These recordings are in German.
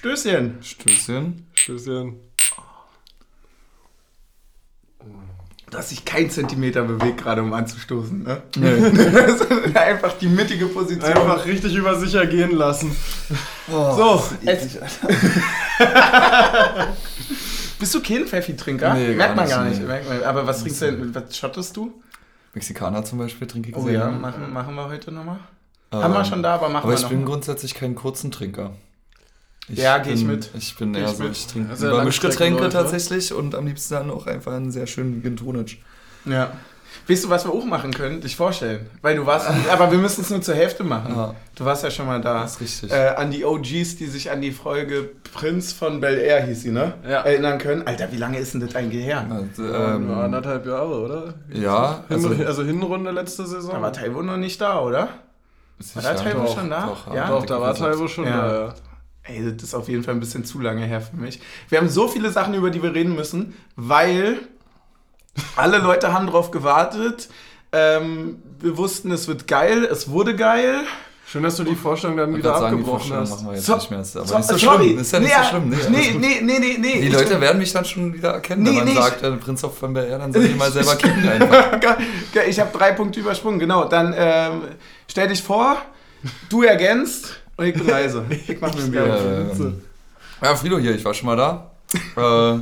Stößchen. Stößchen. Stößchen. Du hast dich keinen Zentimeter bewegt, gerade um anzustoßen, ne? Nee. Das ist einfach die mittige Position. Einfach richtig über sich ergehen lassen. So, es, bist du kein Pfeffi-Trinker? Nee, Merkt man gar nicht. Merkt man, aber was trinkst du denn? Was schottest du? Mexikaner zum Beispiel trinke ich Oh sehr ja, gerne. machen, machen wir heute nochmal. Ähm, Haben wir schon da, aber machen Aber wir ich noch. bin grundsätzlich kein kurzen Trinker. Ja, geh ich mit. Ich bin eher so, mit. ich trinke Sehr lieber Mischgetränke tatsächlich und am liebsten dann auch einfach einen sehr schönen Gin Tonic. Ja. Weißt du, was wir auch machen können? Dich vorstellen. Weil du warst, aber wir müssen es nur zur Hälfte machen. Ja. Du warst ja schon mal da. Das ist richtig. Äh, an die OGs, die sich an die Folge Prinz von Bel Air hieß sie, ne? Ja. Erinnern können. Alter, wie lange ist denn das eigentlich her? Also, Ähm, anderthalb Jahre, oder? ja, Hin, also, also, Hinrunde letzte Saison. Da war Taiwo noch nicht da, oder? War da Taiwo schon da? Doch, Ja? Doch, da war. Taiwo schon Ja. da, ja. Ey, das ist auf jeden Fall ein bisschen zu lange her für mich. Wir haben so viele Sachen, über die wir reden müssen, weil alle Leute haben drauf gewartet. Ähm, wir wussten, es wird geil, es wurde geil. Schön, dass du die Vorstellung dann wieder sagen, abgebrochen hast. machen wir jetzt So- nicht mehr. Ist aber So, nicht so sorry. schlimm. Ist ja nicht nee, so schlimm. Nee, nee, nee, nee, nee, nee. Die Leute werden mich dann schon wieder erkennen, Nee, wenn man nee, sagt, äh, Prinz of von Air, dann soll ich mal selber kicken einfach. Ich habe drei Punkte übersprungen, genau. Dann ähm, stell dich vor, du ergänzt und ich bin leise. Ich mach mir ein Bier. Ähm, ja, Frido hier, ich war schon mal da. Äh,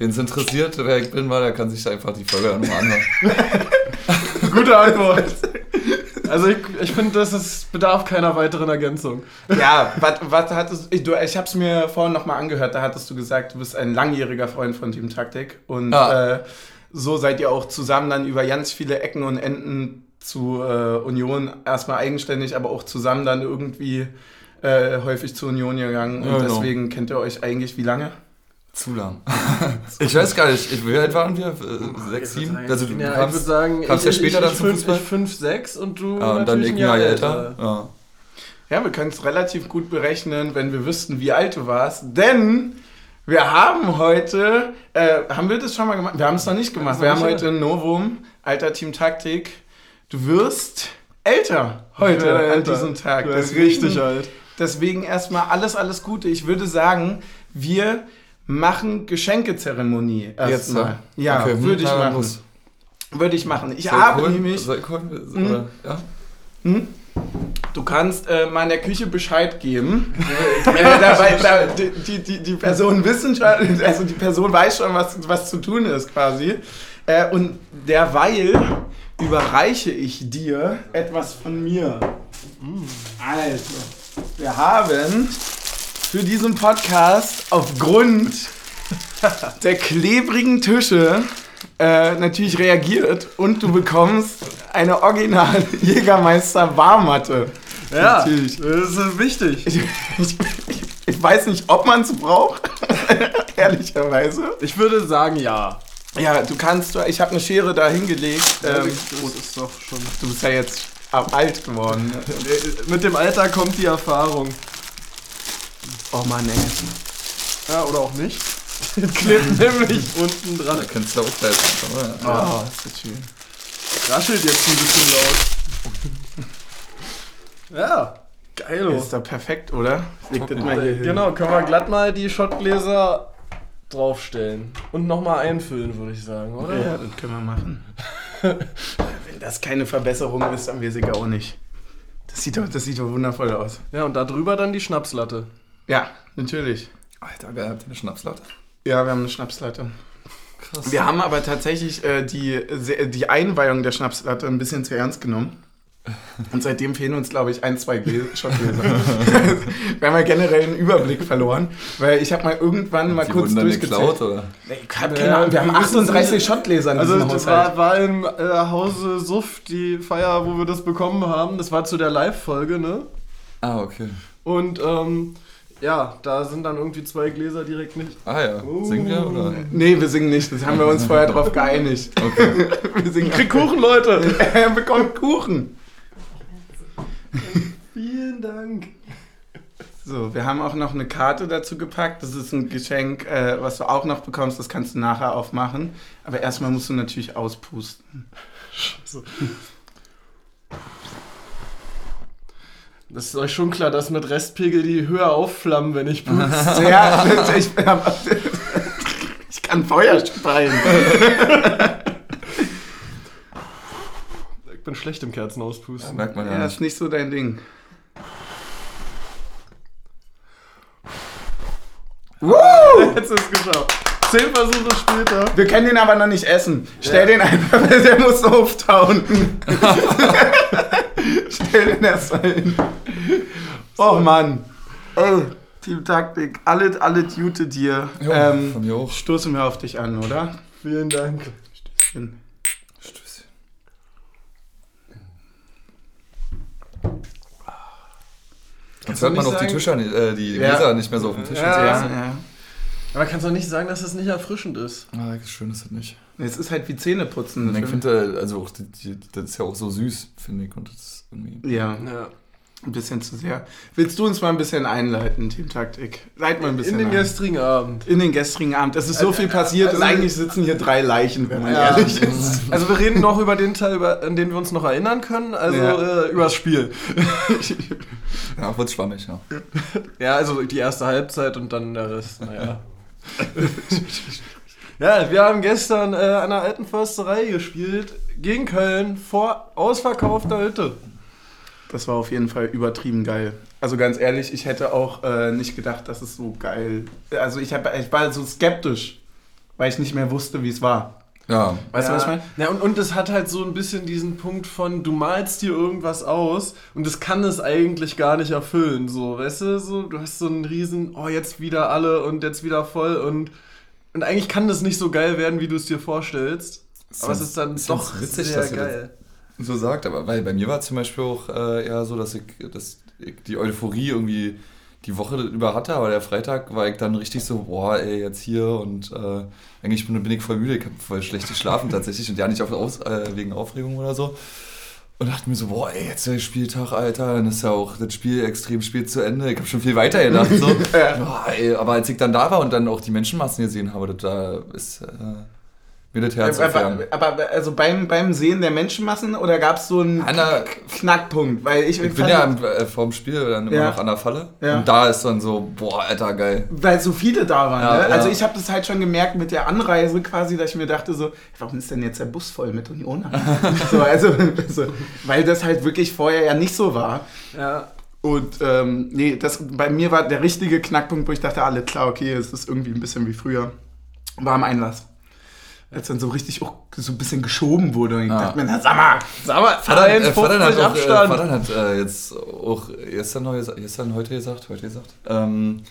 Wen es interessiert, wer ich bin, war, der kann sich da einfach die Folge nochmal anhören. Gute Antwort. Also ich, ich finde, das ist, bedarf keiner weiteren Ergänzung. Ja, was hattest ich, du, ich habe es mir vorhin nochmal angehört, da hattest du gesagt, du bist ein langjähriger Freund von Team Taktik und Ja. äh, so seid ihr auch zusammen dann über ganz viele Ecken und Enden zu äh, Union erstmal eigenständig, aber auch zusammen dann irgendwie äh, häufig zur Union gegangen und genau. deswegen kennt ihr euch eigentlich wie lange? Zu lang. ich weiß gar nicht, ich, wie alt waren wir? Äh, Sechs, sieben? Also du ja, ich kamst, würde sagen, kamst ja später dann zum fünf, Fußball? ich fünf, sechs und du ja, und dann natürlich ich ein Jahr Jahr älter. Ja. Ja, wir können es relativ gut berechnen, wenn wir wüssten, wie alt du warst, denn wir haben heute, äh, haben wir das schon mal gemacht? Wir haben es noch nicht gemacht. Wir haben heute ein Novum, alter Team Taktik. Du wirst älter heute an älter. diesem Tag. Du bist richtig alt. Deswegen erstmal alles, alles Gute. Ich würde sagen, wir machen Geschenkezeremonie erstmal. Ja, Okay, hm, würde ich machen. los. Würde ich machen. Ich habe holen? nämlich. Soll? Mhm. Oder? Ja? Hm? Du kannst äh, mal in der Küche Bescheid geben. dabei, da, die, die, die, Person wissen schon, also die Person weiß schon, was, was zu tun ist quasi. Äh, und derweil überreiche ich dir etwas von mir. Also, wir haben für diesen Podcast aufgrund der klebrigen Tische äh, natürlich reagiert und du bekommst eine Original Jägermeister Barmatte. Ja, Natürlich. das ist wichtig. Ich, ich, ich weiß nicht, ob man es braucht, ehrlicherweise. Ich würde sagen, ja. Ja, du kannst, ich habe eine Schere da hingelegt. Ähm, das ist doch schon. du bist ja jetzt alt geworden. Mit dem Alter kommt die Erfahrung. Oh Mann, ey. Ja, oder auch nicht. Klebt nämlich unten dran. Da kannst du auch gleich machen, oder? Oh, ist das schön. Raschelt jetzt ein bisschen laut. Ja, geilo. Ist doch perfekt, oder? Leg das mal hier hin. Genau, können wir glatt mal die Schottgläser draufstellen. Und nochmal einfüllen, würde ich sagen, oder? Ja, das können wir machen. Wenn das keine Verbesserung ist, dann weiß ich auch nicht. Das sieht doch, das sieht doch wundervoll aus. Ja, und da drüber dann die Schnapslatte. Ja, natürlich. Alter, wer hat denn eine Schnapslatte? Ja, wir haben eine Schnapslatte. Krass. Wir haben aber tatsächlich äh, die, die Einweihung der Schnapslatte ein bisschen zu ernst genommen. Und seitdem fehlen uns, glaube ich, ein, zwei Gläser. Schottgläser. wir haben ja generell einen Überblick verloren, weil ich habe mal irgendwann mal Die kurz durchgezählt. geklaut, oder? Ich hab keine Ahnung, wir haben wir wissen 38 nicht. Schottgläser in Also diesem das war, war im äh, Hause Suff die Feier, wo wir das bekommen haben. Das war zu der Live-Folge, ne? Ah, okay. Und ähm, ja, da sind dann irgendwie zwei Gläser direkt nicht. Ah ja, singen wir, oder? Nee, wir singen nicht. Das haben wir uns vorher drauf geeinigt. Okay. Wir singen Krieg Kuchen, Leute! Er bekommt Kuchen. Vielen Dank. So, wir haben auch noch eine Karte dazu gepackt. Das ist ein Geschenk, äh, was du auch noch bekommst. Das kannst du nachher aufmachen. Aber erstmal musst du natürlich auspusten. Das ist euch schon klar, dass mit Restpegel die höher aufflammen, wenn ich pupse. Ja, ich, ich kann Feuer speien. Ich bin schlecht im Kerzen auspusten. Merkt man ja, Ja, nicht. ist nicht so dein Ding. Jetzt ist es geschafft. Zehn Versuche später. Wir können den aber noch nicht essen. Stell den einfach, der muss auftauen. Stell den erst mal hin. Oh Mann. Ey, Team Taktik, alles, alles Gute dir. Jo, ähm, von mir auch. stoßen wir auf dich an, oder? Vielen Dank. Stößchen. Jetzt hört man auch die sagen- Tische, äh, die Ja. Gläser nicht mehr so auf dem Tisch. Ja. Ja, ja. Aber kannst du nicht sagen, dass das nicht erfrischend ist? Ah, schön ist das nicht. Es ist halt wie Zähneputzen. Und ich finde, also die, die, das ist ja auch so süß, finde ich. Und das ist irgendwie. ja, Ja. Ein bisschen zu sehr. Willst du uns mal ein bisschen einleiten, Team Taktik? Leit mal ein bisschen In den ein. gestrigen Abend. In den gestrigen Abend. Es ist so viel passiert also- und eigentlich sitzen hier drei Leichen, wenn man Ja. ehrlich ist. Also wir reden noch über den Teil, über, an den wir uns noch erinnern können, also Ja. äh, über das Spiel. Ja, wird schwammig, ja. Ja, also die erste Halbzeit und dann der Rest, naja. ja, wir haben gestern äh, an der alten Försterei gespielt, gegen Köln, vor ausverkaufter Hütte. Das war auf jeden Fall übertrieben geil. Also ganz ehrlich, ich hätte auch äh, nicht gedacht, dass es so geil. Also ich, hab, ich war so skeptisch, weil ich nicht mehr wusste, wie es war. Ja, Weißt ja. du, was ich meine? Ja, und, und es hat halt so ein bisschen diesen Punkt von, du malst dir irgendwas aus und das kann es eigentlich gar nicht erfüllen. So, weißt du, so, du hast so einen riesen, oh, jetzt wieder alle und jetzt wieder voll und, und eigentlich kann das nicht so geil werden, wie du es dir vorstellst. Aber es ist dann ist doch witzig, sehr das geil. So sagt, aber weil bei mir war zum Beispiel auch äh, eher so, dass ich, dass ich die Euphorie irgendwie die Woche über hatte, aber der Freitag war ich dann richtig so, boah, ey, jetzt hier und äh, eigentlich bin, bin ich voll müde, ich habe voll schlecht geschlafen tatsächlich und ja nicht auf, aus, äh, wegen Aufregung oder so. Und dachte mir so, boah, ey, jetzt der Spieltag, Alter, dann ist ja auch das Spiel extrem spät zu Ende. Ich habe schon viel weiter gedacht. So. Boah, ey, aber als ich dann da war und dann auch die Menschenmassen gesehen habe, da ist äh, mir das Herz aber, aber also beim, beim Sehen der Menschenmassen oder gab es so einen Anna, Knackpunkt? Weil ich, ich bin ja im, äh, vorm Spiel dann immer Ja. noch an der Falle. Ja. Und da ist dann so, boah, Alter, geil. weil so viele da waren. Ja, ne? ja. Also ich habe das halt schon gemerkt mit der Anreise quasi, dass ich mir dachte so, warum ist denn jetzt der Bus voll mit Unionern? so, also, also, weil das halt wirklich vorher ja nicht so war. Ja, Und ähm, nee, das bei mir war der richtige Knackpunkt, wo ich dachte, alle klar, okay, es ist irgendwie ein bisschen wie früher. War am Einlass. Als dann so richtig auch so ein bisschen geschoben wurde und ich Ja. dachte mir, na sag mal, sag mal, Vater, äh, 51 Vater hat, auch, äh, Abstand. Vater hat äh, jetzt auch gestern, noch gestern, heute gesagt, heute gesagt, ähm,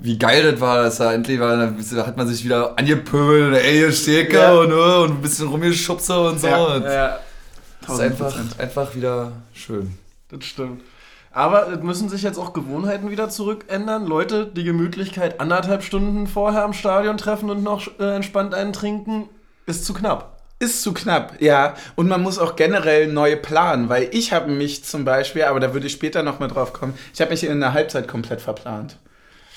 wie geil das war, dass er endlich war, da hat man sich wieder angepöbelt, ey, hier Steke Ja. und, äh, und ein bisschen rumgeschubse und so. Ja. Und ja, das ist einfach, einfach wieder schön. das stimmt. Aber es müssen sich jetzt auch Gewohnheiten wieder zurückändern. Leute, die Gemütlichkeit anderthalb Stunden vorher am Stadion treffen und noch äh, entspannt einen trinken, ist zu knapp. Ist zu knapp, ja. Und man muss auch generell neu planen, weil ich habe mich zum Beispiel, aber da würde ich später noch mal drauf kommen, ich habe mich in der Halbzeit komplett verplant.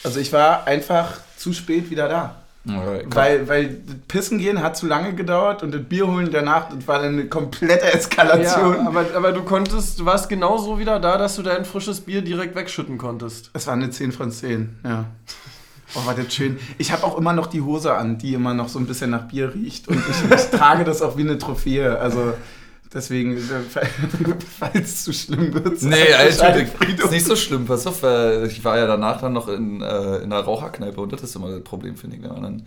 Also ich war einfach zu spät wieder da. Weil, weil das Pissen gehen hat zu lange gedauert und das Bier holen danach, das war dann eine komplette Eskalation. Ja, aber, aber du konntest, du warst genauso wieder da, dass du dein frisches Bier direkt wegschütten konntest. Es war eine 10 von 10, ja. Oh, war das schön. Ich habe auch immer noch die Hose an, die immer noch so ein bisschen nach Bier riecht. Und ich, ich trage das auch wie eine Trophäe. Also deswegen, äh, falls es zu schlimm wird. Nee, Alter, ist nicht so schlimm. Pass auf, ich war ja danach dann noch in, äh, in einer Raucherkneipe und das ist immer das Problem, finde ich. Wenn man dann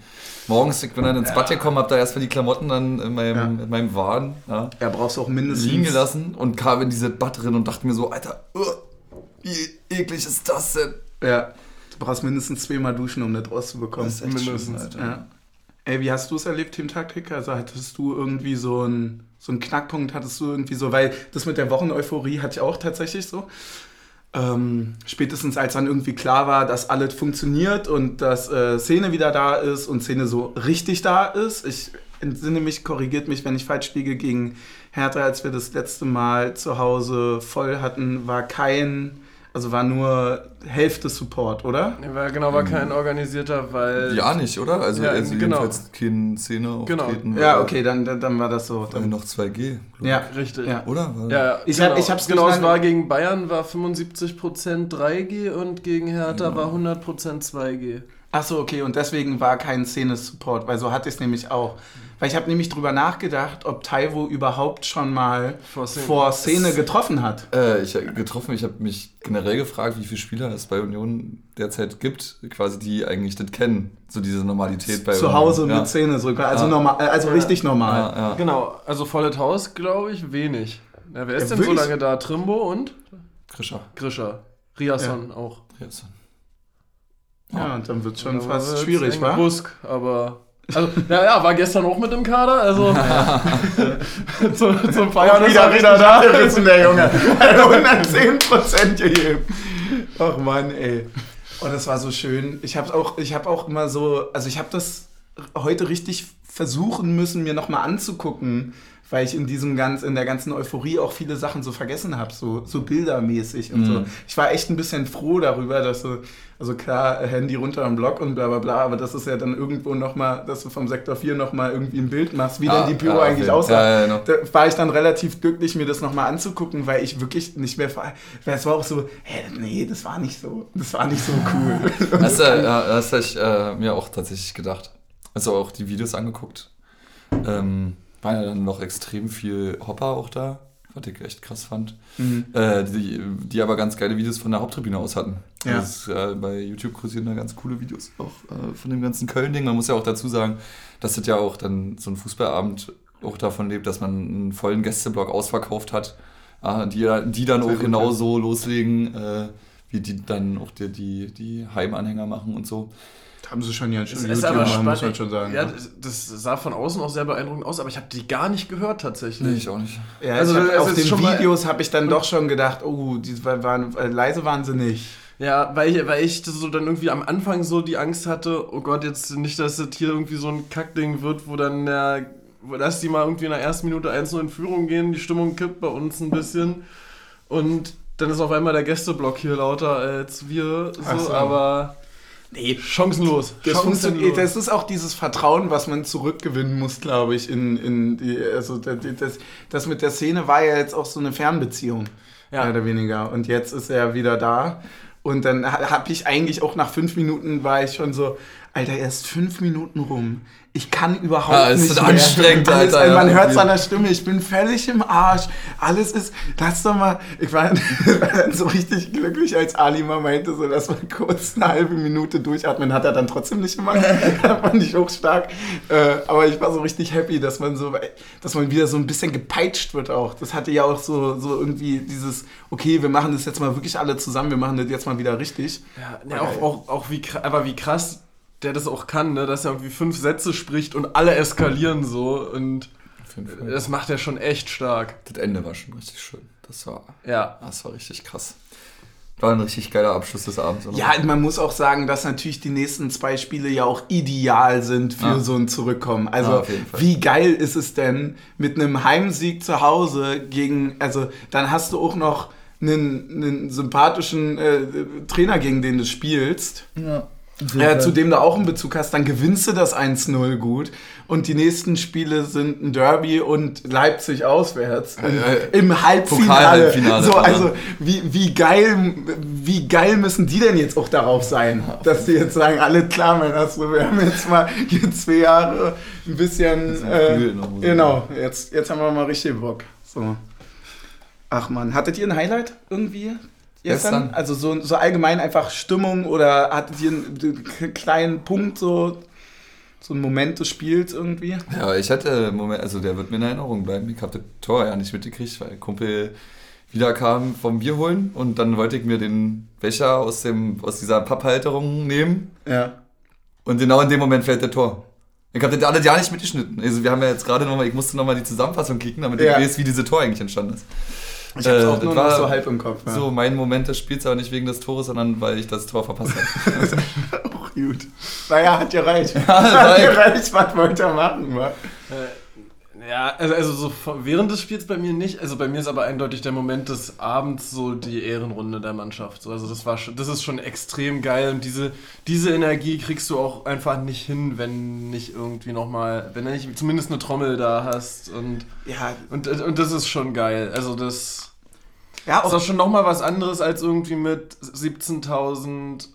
morgens, ich bin dann ins Bad gekommen, hab da erstmal die Klamotten dann in meinem, Ja. in meinem Waden ja, Ja, brauchst du auch mindestens. liegen gelassen und kam in diese Bad drin und dachte mir so, Alter, uh, wie eklig ist das denn? Ja. Du brauchst mindestens zweimal duschen, um das rauszubekommen. Das ist echt Mindestens. schlimm, Alter. Ja. Ey, wie hast du es erlebt, Team Taktik? Also hattest du irgendwie so einen so einen Knackpunkt, hattest du irgendwie so, weil das mit der Wocheneuphorie hatte ich auch tatsächlich so. Ähm, spätestens als dann irgendwie klar war, dass alles funktioniert und dass äh, Szene wieder da ist und Szene so richtig da ist. Ich entsinne mich, korrigiert mich, wenn ich falsch liege, gegen Hertha, als wir das letzte Mal zu Hause voll hatten, war kein Also war nur Hälfte Support, oder? War, genau, war kein organisierter, weil. Ja, nicht, oder? Also, Ja, also genau. jedenfalls keine Szene Genau. auftreten. Ja, war- okay, dann, dann, dann war das so. Ja noch 2G, glaub Ja, Richtig. ja. Oder? War- Ja, Ich genau. hab- ich hab's genau, es war gegen Bayern war 75% 3G und gegen Hertha Genau. war 100% 2G. Ach so, okay, und deswegen war kein Szene-Support, weil so hatte ich es nämlich auch. Weil ich habe nämlich drüber nachgedacht, ob Taiwo überhaupt schon mal Vor Szene. vor Szene getroffen hat. Äh, ich habe getroffen, ich habe mich generell gefragt, wie viele Spieler es bei Union derzeit gibt, quasi die eigentlich das kennen, so diese Normalität bei Zu Hause Union. mit Szene sogar, also, Ja. normal, also Ja. richtig normal. Ja, ja. Genau, also volles Haus, glaube ich, wenig. Ja, wer ist Ja, denn so wirklich? lange da? Trimbo und Krischer. Grischer. Riasson auch. Riasson. Ja, und dann wird schon Da fast schwierig, wa? Busk, aber. Also, ja, ja, war gestern auch mit im Kader, also. zum, zum Feiern ist er wieder da gerissen, der Junge. 110 Prozent gegeben. Ach Mann, ey. Und das war so schön. Ich habe auch, ich habe auch immer so, also ich habe das heute richtig versuchen müssen, mir nochmal anzugucken, weil ich in diesem ganz, in der ganzen Euphorie auch viele Sachen so vergessen habe, so, so bildermäßig und so. Mhm. Ich war echt ein bisschen froh darüber, dass so, also klar, Handy runter am Block und bla bla bla, aber das ist ja dann irgendwo nochmal, dass du vom Sektor 4 nochmal irgendwie ein Bild machst, wie Ja, denn die ja, auf eigentlich aussah Ja, ja, genau. da war ich dann relativ glücklich, mir das nochmal anzugucken, weil ich wirklich nicht mehr. Weil es war auch so, hä, nee, das war nicht so. Das war nicht so cool. Das, äh, das habe ich äh, mir auch tatsächlich gedacht. Also auch die Videos angeguckt. Ähm, war ja dann noch extrem viel Hopper auch da, was ich echt krass fand. Mhm. Äh, die, die aber ganz geile Videos von der Haupttribüne aus hatten. Ja. Das, äh, bei YouTube kursieren da ganz coole Videos auch äh, von dem ganzen Köln-Ding. Man muss ja auch dazu sagen, dass das ja auch dann so ein Fußballabend auch davon lebt, dass man einen vollen Gästeblock ausverkauft hat, äh, die, die dann Sehr auch genauso loslegen, äh, wie die dann auch die, die, die Heimanhänger machen und so. Haben sie schon ja schon Das ist aber spannend. muss man schon sagen. Ja, ne? das, sah von außen auch sehr beeindruckend aus, aber ich habe die gar nicht gehört tatsächlich. Nee, ich auch nicht. ja, also hab, auf den Videos habe ich dann doch schon gedacht, oh, die waren, äh, leise waren sie nicht. Ja, weil ich, weil ich so dann irgendwie am Anfang so die Angst hatte, oh Gott, jetzt nicht, dass das hier irgendwie so ein Kackding wird, wo dann der, wo dass die mal irgendwie in der ersten Minute 1-0 in Führung gehen, die Stimmung kippt bei uns ein bisschen und dann ist auf einmal der Gästeblock hier lauter als wir, so, so. aber Nee, chancenlos. das, chancenlos. das ist auch dieses Vertrauen, was man zurückgewinnen muss, glaube ich, in, in die, also das, das, das mit der Szene war ja jetzt auch so eine Fernbeziehung. Ja. mehr oder weniger. Und jetzt ist er wieder da. Und dann habe ich eigentlich auch nach fünf Minuten war ich schon so, Alter, erst fünf Minuten rum. Ich kann überhaupt Ja, es nicht ist mehr. anstrengend, Alles, Alter, Man ja. hört es an der Stimme, ich bin völlig im Arsch. Alles ist, lass doch mal, ich war, dann so richtig glücklich, als Ali mal meinte, so, dass man kurz eine halbe Minute durchatmen, hat er dann trotzdem nicht gemacht. fand ich auch stark. Äh, aber ich war so richtig happy, dass man so, dass man wieder so ein bisschen gepeitscht wird auch. Das hatte ja auch so, so irgendwie dieses, okay, wir machen das jetzt mal wirklich alle zusammen, wir machen das jetzt mal wieder richtig. Ja, ne, auch, auch, auch wie, aber wie krass der das auch kann, ne? dass er irgendwie fünf Sätze spricht und alle eskalieren so und das macht er schon echt stark. Das Ende war schon richtig schön. Das war, Ja. das war richtig krass. War ein richtig geiler Abschluss des Abends. oder? Ja, man muss auch sagen, dass natürlich die nächsten zwei Spiele ja auch ideal sind für Ja. so ein Zurückkommen. Also, Fall. wie geil ist es denn mit einem Heimsieg zu Hause gegen, also dann hast du auch noch einen, einen sympathischen äh, Trainer, gegen den du spielst. Ja. Äh, zu dem du auch einen Bezug hast, dann gewinnst du das 1-0 gut. Und die nächsten Spiele sind ein Derby und Leipzig auswärts. Äh, Im Halbfinale. Pokal-Halbfinale So, also wie, wie, geil, wie geil müssen die denn jetzt auch darauf sein, dass die jetzt sagen, alle klar, mein Astro, wir haben jetzt mal hier zwei Jahre ein bisschen. Äh, noch, ich genau, jetzt, jetzt haben wir mal richtig Bock. So. Ach man, hattet ihr ein Highlight irgendwie? Gestern? Gestern? Also so, so allgemein einfach Stimmung oder hattet ihr einen, einen kleinen Punkt, so, so einen Moment des Spiels irgendwie? Ja, ich hatte einen Moment, also der wird mir in Erinnerung bleiben. Ich habe das Tor ja nicht mitgekriegt, weil Kumpel wieder kam vom Bier holen und dann wollte ich mir den Becher aus, dem, aus dieser Papphalterung nehmen Ja. und genau in dem Moment fällt der Tor. Ich habe das alles ja nicht mitgeschnitten. Also wir haben ja jetzt gerade nochmal, ich musste nochmal die Zusammenfassung kicken, damit Ja. ich weiß, wie diese Tor eigentlich entstanden ist. Ich hab's Äh, auch nur war noch so halb im Kopf. Ja. So mein Moment des Spiels, aber nicht wegen des Tores, sondern weil ich das Tor verpasst habe. Auch gut. Naja, hat ja reicht. war hat ja echt- reicht, was wollte er machen, wa? Ja, also, also so während des Spiels bei mir nicht. Also bei mir ist aber eindeutig der Moment des Abends so die Ehrenrunde der Mannschaft. So, Also das war schon, das ist schon extrem geil und diese, diese Energie kriegst du auch einfach nicht hin, wenn nicht irgendwie nochmal, wenn du nicht zumindest eine Trommel da hast und, Ja, und, und das ist schon geil. Also das ja ist auch auch schon nochmal was anderes als irgendwie mit 17.000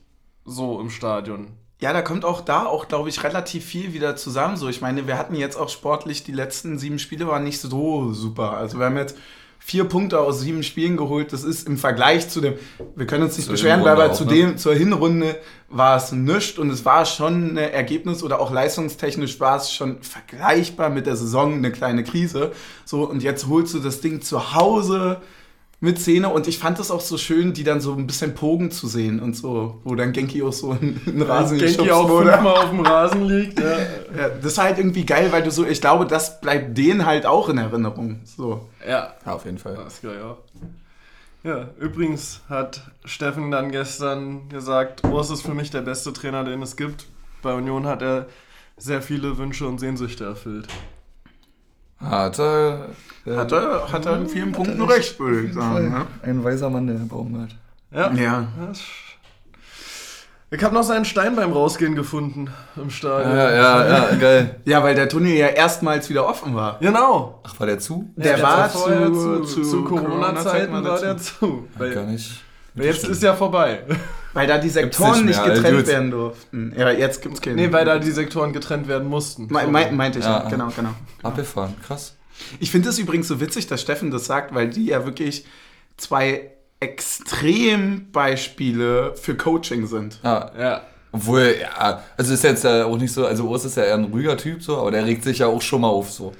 so im Stadion. Ja, da kommt auch da auch, glaube ich, relativ viel wieder zusammen. So, ich meine, wir hatten jetzt auch sportlich, die letzten sieben Spiele waren nicht so super. Also wir haben jetzt vier Punkte aus sieben Spielen geholt. Das ist im Vergleich zu dem, wir können uns nicht Zur beschweren, weil auch, zu ne? dem, zur Hinrunde war es nichts und es war schon ein Ergebnis oder auch leistungstechnisch war es schon vergleichbar mit der Saison eine kleine Krise. So, und jetzt holst du das Ding zu Hause mit Szene und ich fand es auch so schön, die dann so ein bisschen pogen zu sehen und so, wo dann Genki auch so in den Rasen Genki geschubst auch wurde. fünfmal auf dem Rasen liegt. Ja. Ja, das ist halt irgendwie geil, weil du so, ich glaube, das bleibt denen halt auch in Erinnerung. So. ja. Ja, auf jeden Fall. Das ist geil, ja. Ja, übrigens hat Steffen dann gestern gesagt, Urs ist für mich der beste Trainer, den es gibt. Bei Union hat er sehr viele Wünsche und Sehnsüchte erfüllt. Hat er, äh, Hat er, hat er in vielen Punkten recht, würde ich sagen. Ne? Ein weiser Mann, der Baumgart. Ja. Ja. Ich habe noch seinen Stein beim Rausgehen gefunden im Stadion. Ja, ja, ja, geil. ja, weil der Tunnel ja erstmals wieder offen war. Genau. Ach, war der zu? Der Ja, war zu- zu, zu zu Corona-Zeiten Corona-Zeiten war der der zu. Gar Weil, nicht. jetzt ist ja vorbei. Weil da die Sektoren nicht mehr, getrennt Dudes. werden durften. Ja, jetzt gibt's keine. Nee, weil da die Sektoren getrennt werden mussten. Me me meinte ich ja, Ja. genau, genau. Abgefahren, krass. Ich finde es übrigens so witzig, dass Steffen das sagt, weil die ja wirklich zwei Extrembeispiele für Coaching sind. Ja, Ja. obwohl, ja, also ist jetzt ja auch nicht so, also Urs ist ja eher ein ruhiger Typ so, aber der regt sich ja auch schon mal auf so.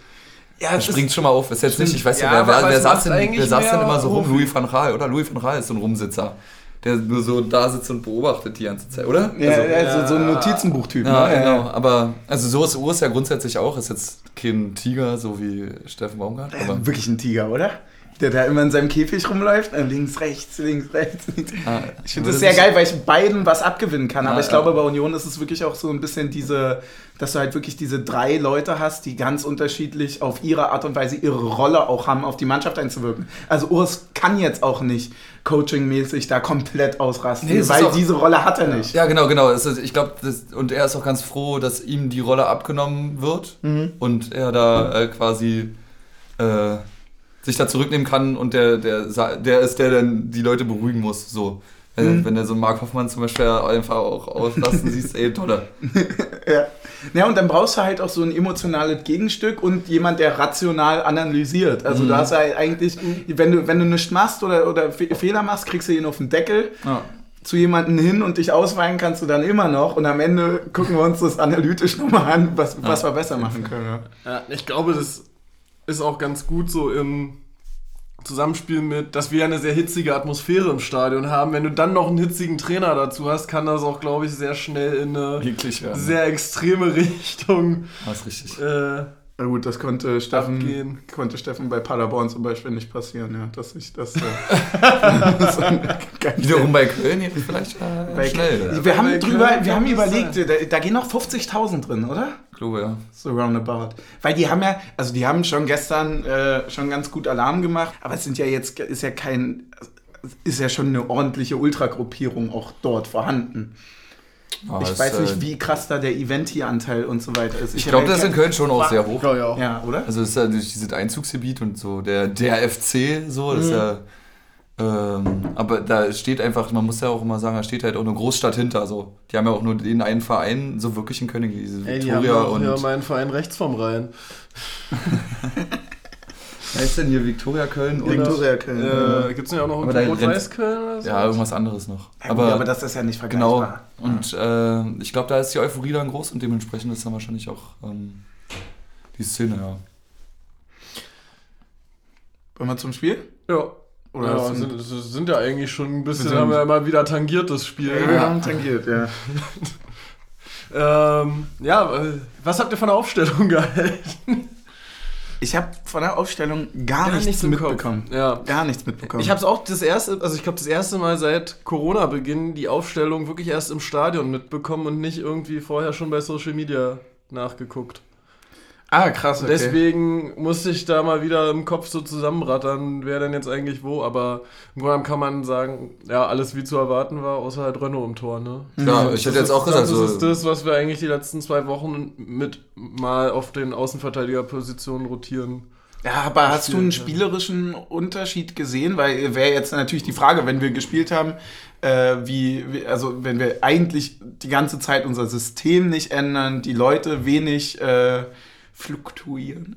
Ja, Er es springt schon mal auf, ist jetzt nicht, ich weiß ja, wer, wer, wer saß denn, eigentlich wer saß denn immer so rum? Louis van Gaal, oder? Louis van Gaal ist so ein Rumsitzer, der nur so da sitzt und beobachtet die ganze Zeit, oder? ja, also, also, so ein Notizenbuchtyp. ja, ne? genau. Aber also so ist Urs ja grundsätzlich auch, ist jetzt kein Tiger, so wie Steffen Baumgart. Aber ist wirklich ein Tiger, oder? Der da immer in seinem Käfig rumläuft, äh, links, rechts, links, rechts. ah, Ich finde das sehr geil, weil ich beiden was abgewinnen kann. Aber Ja, ich glaube, ja. bei Union ist es wirklich auch so ein bisschen diese, dass du halt wirklich diese drei Leute hast, die ganz unterschiedlich auf ihre Art und Weise ihre Rolle auch haben, auf die Mannschaft einzuwirken. Also Urs kann jetzt auch nicht coachingmäßig da komplett ausrasten, Nee, weil auch- diese Rolle hat er nicht. Ja, genau, genau. Ist, ich glaube, und er ist auch ganz froh, dass ihm die Rolle abgenommen wird Mhm. und er da äh, quasi äh, sich da zurücknehmen kann und der, der, der ist, der dann die Leute beruhigen muss. So. Äh, Mhm. Wenn der so einen Mark Hoffmann zum Beispiel einfach auch auslassen siehst, ey, toller. Ja. ja, und dann brauchst du halt auch so ein emotionales Gegenstück und jemand, der rational analysiert. Also Mhm. du hast halt eigentlich, wenn du, wenn du nichts machst oder, oder Fe- Fehler machst, kriegst du ihn auf den Deckel. Ja. zu jemandem hin und dich ausweinen kannst du dann immer noch und am Ende gucken wir uns das analytisch nochmal an, was, was wir besser machen können. Ja. Ja, ich glaube, das ist auch ganz gut so im Zusammenspiel mit, dass wir eine sehr hitzige Atmosphäre im Stadion haben. Wenn du dann noch einen hitzigen Trainer dazu hast, kann das auch, glaube ich, sehr schnell in eine Eklig werden. sehr extreme Richtung Das ist richtig. äh, Na gut, das konnte Steffen, Abgehen. konnte Steffen bei Paderborn zum Beispiel nicht passieren, ja, dass ich das. Äh, das Wiederum bei Köln jetzt vielleicht äh, bei, schnell. wir Bei haben Köln drüber, wir kann haben überlegt, da, da gehen noch 50.000 drin, oder? Ich glaube, ja. So roundabout. Weil die haben ja, also die haben schon gestern äh, schon ganz gut Alarm gemacht, aber es sind ja jetzt, ist ja kein, ist ja schon eine ordentliche Ultragruppierung auch dort vorhanden. Ah, ich weiß nicht, äh, wie krass da der Eventi-Anteil und so weiter ist. Ich glaube, das ist in Köln schon auch sehr hoch. Ja, ja. Ja, oder? Also es ist ja durch dieses Einzugsgebiet und so, der, der FC, so, das ist ja. Ähm, aber da steht einfach, man muss ja auch immer sagen, da steht halt auch eine Großstadt hinter. So. Die haben ja auch nur den einen Verein, so wirklich in Köln, diese Ey, die haben Victoria auch und. hier meinen Verein rechts vom Rhein. Wer ist denn hier Victoria Köln und. Victoria Köln. Äh, Gibt es nicht auch noch Aber rennt- Rot-Weiß-Köln oder so? Ja, irgendwas anderes noch. Ja, gut, aber, aber das ist ja nicht genau. vergleichbar. Und äh, ich glaube, da ist die Euphorie dann groß und dementsprechend ist dann wahrscheinlich auch ähm, die Szene, ja. Wollen wir zum Spiel? Ja. Oder ja, sind- sind, ja eigentlich schon ein bisschen, haben wir ja mal wieder tangiert, das Spiel. wir haben tangiert, ja. Ähm, ja, äh, was habt ihr von der Aufstellung gehalten? Ich habe von der Aufstellung gar, Gar nichts, nichts mitbekommen. Ja. Gar nichts mitbekommen. Ich habe es auch das erste, also ich glaube das erste Mal seit Corona-Beginn die Aufstellung wirklich erst im Stadion mitbekommen und nicht irgendwie vorher schon bei Social Media nachgeguckt. Ah, krass, okay. Deswegen musste ich da mal wieder im Kopf so zusammenrattern, wer denn jetzt eigentlich wo. Aber im Grunde genommen kann man sagen, ja, alles wie zu erwarten war, außer halt Renault im Tor. Ne? Ja, ich hätte jetzt auch gesagt, das so. ist das, was wir eigentlich die letzten zwei Wochen mit mal auf den Außenverteidigerpositionen rotieren. Ja, aber hast du einen spielerischen Unterschied gesehen? Weil wäre jetzt natürlich die Frage, wenn wir gespielt haben, äh, wie, wie, also wenn wir eigentlich die ganze Zeit unser System nicht ändern, die Leute wenig äh, fluktuieren,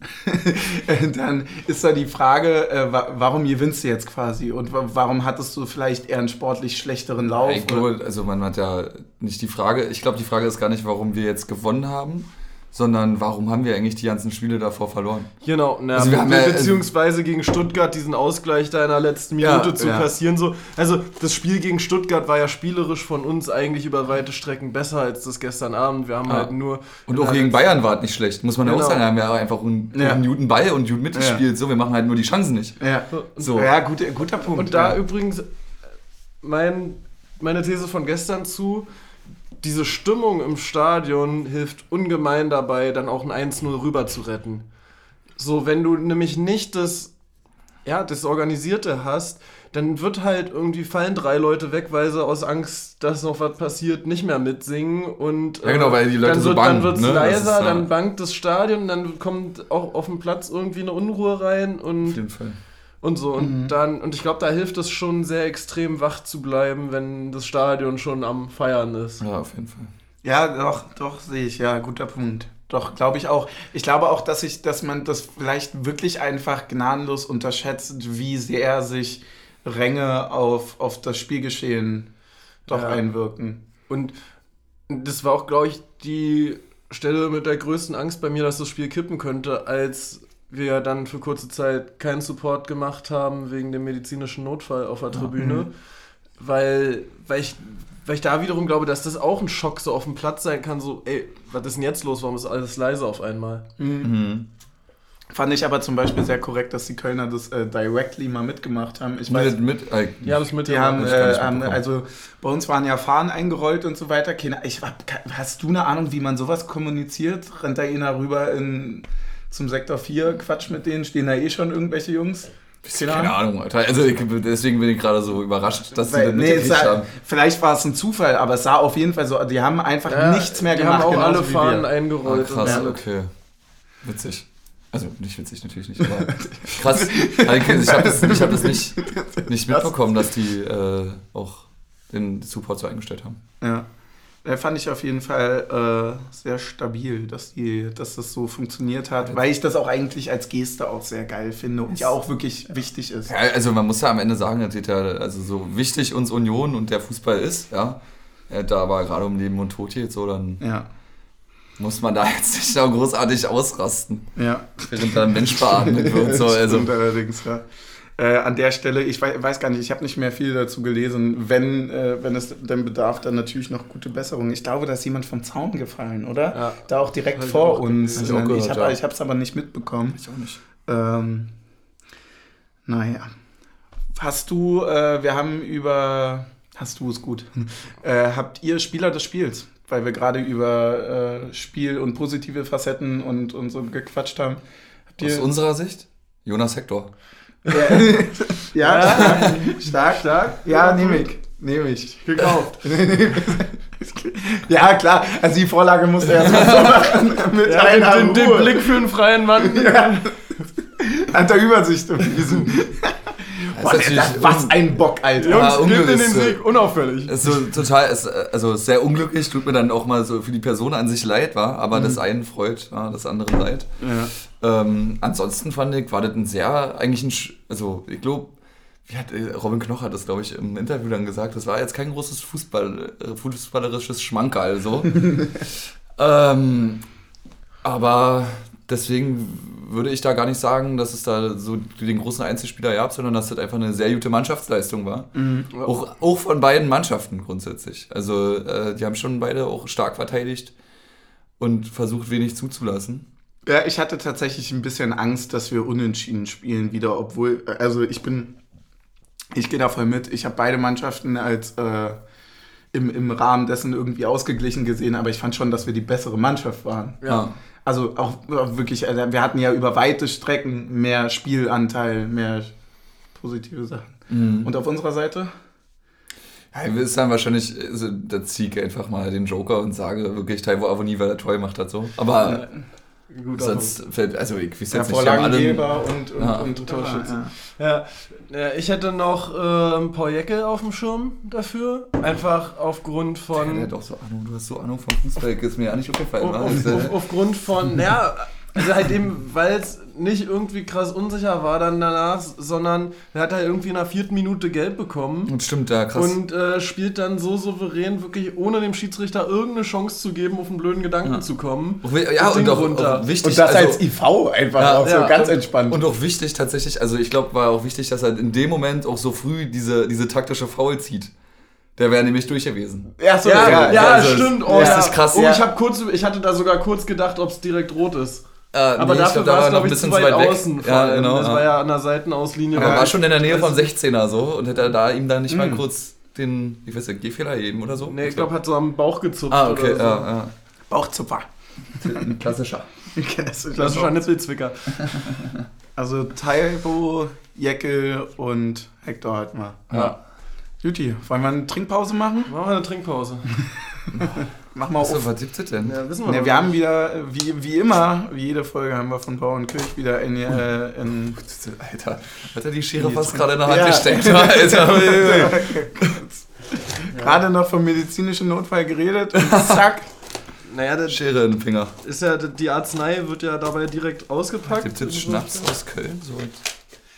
dann ist da die Frage, äh, wa warum gewinnst du jetzt quasi? Und wa warum hattest du vielleicht eher einen sportlich schlechteren Lauf? Ich glaube, also man hat ja nicht die Frage, ich glaube, die Frage ist gar nicht, warum wir jetzt gewonnen haben, sondern warum haben wir eigentlich die ganzen Spiele davor verloren? Genau, na, Also wir haben ja- beziehungsweise gegen Stuttgart diesen Ausgleich da in der letzten Ja, Minute zu ja. kassieren. So. Also das Spiel gegen Stuttgart war ja spielerisch von uns eigentlich über weite Strecken besser als das gestern Abend. Wir haben Ja. halt nur... Und auch gegen Bayern war es nicht schlecht, muss man ja Genau. auch sagen. Da haben wir ja einfach einen, Ja. einen guten Ball und gut mitgespielt. So, wir machen halt nur die Chancen nicht. ja. So. ja, guter, guter Punkt. Und da ja. übrigens mein, meine These von gestern zu, diese Stimmung im Stadion hilft ungemein dabei, dann auch ein 1-0 rüber zu retten. So, wenn du nämlich nicht das, ja, das Organisierte hast, dann wird halt irgendwie fallen drei Leute weg, weil sie aus Angst, dass noch was passiert, nicht mehr mitsingen und Ja, genau, weil die Leute dann so wird, bangen, Dann wird es ne? Leiser, ist, ja- dann bangt das Stadion, dann kommt auch auf dem Platz irgendwie eine Unruhe rein und Auf jeden Fall. Und so. Und dann, und ich glaube, da hilft es schon sehr extrem wach zu bleiben, wenn das Stadion schon am Feiern ist. Ja, auf jeden Fall. Ja, doch, doch, sehe ich. Ja, guter Punkt. Doch, glaube ich auch. Ich glaube auch, dass ich, dass man das vielleicht wirklich einfach gnadenlos unterschätzt, wie sehr sich Ränge auf, auf das Spielgeschehen doch Ja. einwirken. Und das war auch, glaube ich, die Stelle mit der größten Angst bei mir, dass das Spiel kippen könnte, als wir dann für kurze Zeit keinen Support gemacht haben wegen dem medizinischen Notfall auf der Tribüne. Weil, weil, ich, weil ich da wiederum glaube, dass das auch ein Schock so auf dem Platz sein kann, so, ey, was ist denn jetzt los? Warum ist alles leise auf einmal? Mhm. Fand ich aber zum Beispiel sehr korrekt, dass die Kölner das äh, directly mal mitgemacht haben. Ich weiß, Mit, mit, äh, haben es mit Die haben, äh, nicht haben also bei uns waren ja Fahnen eingerollt und so weiter. Keine, ich, hab hast du eine Ahnung, wie man sowas kommuniziert? Rennt da einer rüber in, zum Sektor 4, Quatsch mit denen, stehen da eh schon irgendwelche Jungs? keine Ahnung, Alter. Also ich, deswegen bin ich gerade so überrascht, dass die Weil, das nee, mitgekriegt sah, haben. vielleicht war es ein Zufall, aber es sah auf jeden Fall so, die haben einfach Ja, nichts mehr die gemacht. haben auch alle Fahnen wir. Ah, eingerollt. krass, okay. Witzig. Also nicht witzig, natürlich nicht, aber krass. Also, ich habe das, ich hab das nicht, nicht mitbekommen, dass die äh, auch den Support so eingestellt haben. Ja. Da fand ich auf jeden Fall äh, sehr stabil, dass, die, dass das so funktioniert hat, weil ich das auch eigentlich als Geste auch sehr geil finde und ja auch wirklich wichtig ist. Ja, also man muss ja am Ende sagen, ja, also so wichtig uns Union und der Fußball ist, ja, äh, da aber gerade um Leben und Tod geht, so, dann Ja, muss man da jetzt nicht noch großartig ausrasten, ja. während da ein Mensch beatmet wird. So, also, allerdings, ja. Äh, an der Stelle, ich weiß, weiß gar nicht, ich habe nicht mehr viel dazu gelesen. Wenn, äh, wenn es denn bedarf, dann natürlich noch gute Besserung. Ich glaube, da ist jemand vom Zaun gefallen, oder? Ja. Da auch direkt Hab vor auch uns. ich auch ich gehört, habe ja. es aber nicht mitbekommen. ich auch nicht. Ähm, naja. Hast du, äh, wir haben über, hast du es gut, äh, habt ihr Spieler des Spiels? Weil wir gerade über äh, Spiel und positive Facetten und, und so gequatscht haben. Habt Aus unserer Sicht, Jonas Hector. ja, stark, stark, stark. Ja, nehme ich. Nehme ich. Gekauft. Ja, klar. Also die Vorlage musste er erst mal so machen. Mit Ja, einer den, Ruhe. den Blick für einen freien Mann. Ja. Hat der Übersicht. Boah, ist das, was ein Bock, Alter. Jungs, gebt in den ungewiss, Sieg, unauffällig. Ist so total, es, also sehr unglücklich, tut mir dann auch mal so für die Person an sich leid, war, aber das einen freut, ja, das andere leid. Ja. Ähm, ansonsten fand ich, war das ein sehr, eigentlich ein, also ich glaube, äh, Robin Knoch hat das, glaube ich, im Interview dann gesagt, das war jetzt kein großes Fußball, äh, fußballerisches Schmankerl, so. ähm, aber deswegen würde ich da gar nicht sagen, dass es da so den großen Einzelspieler gab, sondern dass das einfach eine sehr gute Mannschaftsleistung war. Auch, auch von beiden Mannschaften grundsätzlich. Also äh, die haben schon beide auch stark verteidigt und versucht wenig zuzulassen. Ja, ich hatte tatsächlich ein bisschen Angst, dass wir unentschieden spielen wieder, obwohl, also ich bin, ich gehe da voll mit. Ich habe beide Mannschaften als, äh, im, im Rahmen dessen irgendwie ausgeglichen gesehen, aber ich fand schon, dass wir die bessere Mannschaft waren. Ja. Also auch, wirklich, äh, wir hatten ja über weite Strecken mehr Spielanteil, mehr positive Sachen. Mhm. Und auf unserer Seite? Ja, ich will es dann wahrscheinlich, also, da ziehe ich einfach mal den Joker und sage wirklich Taiwo Avoni, weil er toll macht hat so. Aber Gut, sonst fällt, also ich weiß Der jetzt nicht, haben alle, Vorlagengeber und, und, Ja. und Torschütze. Ja. Ja, ja, ich hätte noch ähm, Paul Jecke auf dem Schirm dafür. Einfach aufgrund der von. hat auch so Ahnung, du hast so Ahnung vom Fußball, ist mir ja nicht aufgefallen. Auf, auf, Also, auf, aufgrund von, ja, also halt eben, weil es nicht irgendwie krass unsicher war dann danach, sondern er hat halt irgendwie in der vierten Minute gelb bekommen und stimmt, da krass. und äh, spielt dann so souverän, wirklich ohne dem Schiedsrichter irgendeine Chance zu geben, auf einen blöden Gedanken Ja. zu kommen. Auch ja, und auch, runter. auch wichtig, Und das also, als IV einfach Ja, auch so ja. ganz Und- entspannt. Und auch wichtig tatsächlich, also ich glaube, war auch wichtig, dass er in dem Moment auch so früh diese, diese taktische Foul zieht. Der wäre nämlich durch gewesen. ja, so, Ja, ja, also, stimmt. ja, ja. richtig krass. Oh, Ja. ich, hab kurz, ich hatte da sogar kurz gedacht, ob es direkt rot ist. Äh, Aber nee, dafür glaub, da war es, noch glaube ich, zu weit, außen. vor Ja, genau. Das ja. war ja an der Seitenauslinie. Aber Ja. war schon in der Nähe vom 16er so und hätte er da ihm da nicht mal Mhm. kurz den, ich weiß nicht, Gehfehler geben oder so? Nee, ich glaube, hat so am Bauch gezupft. Ah, okay, oder so. ja, ja. Bauchzupfer. Ein klassischer. Klassischer Nippelzwicker. Also Taibo, Jeckel und Hector hatten wir. Ja. Juti, wollen wir eine Trinkpause machen? Machen wir eine Trinkpause. Mach mal Achso, auf. was gibt's denn? Ja, wissen wir noch wir haben wieder, wie, wie immer, wie jede Folge haben wir von Bauernkirch wieder in, äh, in Alter, hat er die Schere fast gerade in der Hand Ja. gesteckt? Alter. gerade noch vom medizinischen Notfall geredet und zack. Naja, das Schere in den Finger. ist ja, die Arznei wird ja dabei direkt ausgepackt. Gibt's jetzt Schnaps aus Köln? So.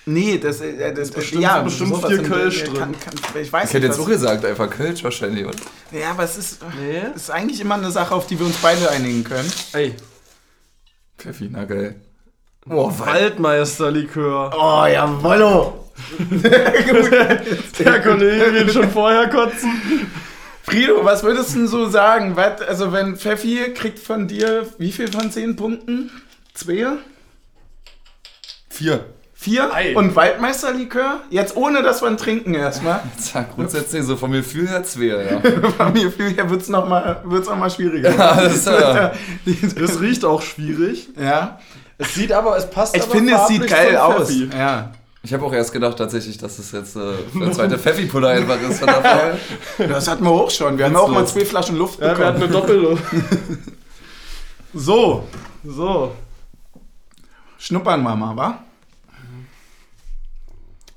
Nee, das, äh, das, bestimmt- ja, bestimmt viel in- Kölsch kann, drin. Kann, ich weiß Ich hätte jetzt auch gesagt, einfach Kölsch wahrscheinlich, oder? Ja, aber es ist, Nee. ist eigentlich immer eine Sache, auf die wir uns beide einigen können. Ey, Pfeffi, na geil. oh, Waldmeisterlikör. Oh, jawollo. Der Kollege will schon vorher kotzen. Frido, was würdest du denn so sagen? Was, also wenn Pfeffi kriegt von dir wie viel von 10 Punkten? Zwei? Vier. Vier? Ei. Und Waldmeisterlikör? Jetzt ohne dass wir ihn trinken erstmal. Zack, grundsätzlich so vom Gefühl her zwei, ja. Von mir fühl her wird's noch mal, wird's noch mal schwieriger. Ja, das ja- Das riecht auch schwierig. ja. Es sieht aber, es passt Ich aber finde, es sieht geil aus. Pfeffi. Ja. Ich habe auch erst gedacht tatsächlich, dass es jetzt äh, der zweite Pfeffi-Puller einfach ist. Von. Das hatten wir auch schon. Wir haben auch mal zwei Flaschen Luft Ja, wir hatten bekommen. eine Doppelung. So, So. schnuppern wir mal, wa?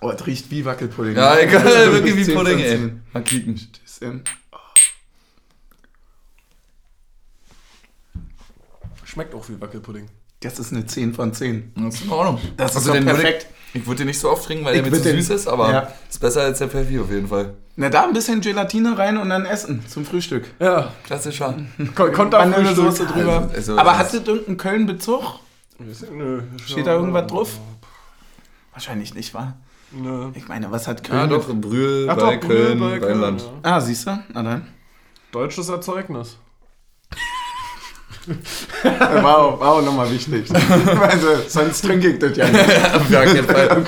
Oh, es riecht wie Wackelpudding. Ja, egal, wirklich wie 10 von Pudding, ey. 10. Mal kicken. Stößchen. Schmeckt auch wie Wackelpudding. Das ist eine 10 von 10. Das ist in Ordnung. Das ist Also doch perfekt. Ich, ich würde den nicht so oft trinken, weil Ich der mir zu süß ist, aber Ja. ist besser als der Pfeffi auf jeden Fall. Na, da ein bisschen Gelatine rein und dann essen zum Frühstück. Ja. Klassischer. Kon Konter Vanillesoße drüber. Also- also Aber das- hat das irgendeinen Köln-Bezug? Nö. Steht da irgendwas drauf? Wahrscheinlich nicht, wa? Nö. Ich meine, was hat Köln? Ja, mit- doch, Brühl Ach bei doch, Brühl Köln, bei Köln, Rheinland. ja. Ah, siehst du? Na dann. Deutsches Erzeugnis. War, war auch nochmal wichtig. also, sonst trinke ich das ja nicht. Auf gar keinen Fall.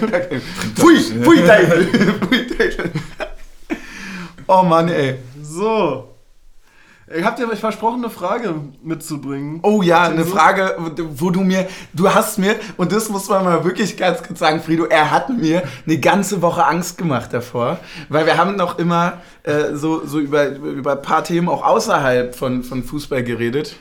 Pfui, pfui, Teufel. Pfui, Teufel. Oh Mann, ey. So. Ich hab dir euch versprochen, eine Frage mitzubringen. Oh ja, eine So. Frage, wo du mir, du hast mir, und das muss man mal wirklich ganz kurz sagen, Frido, er hat mir eine ganze Woche Angst gemacht davor, weil wir haben noch immer äh, so, so über, über ein paar Themen auch außerhalb von, von Fußball geredet,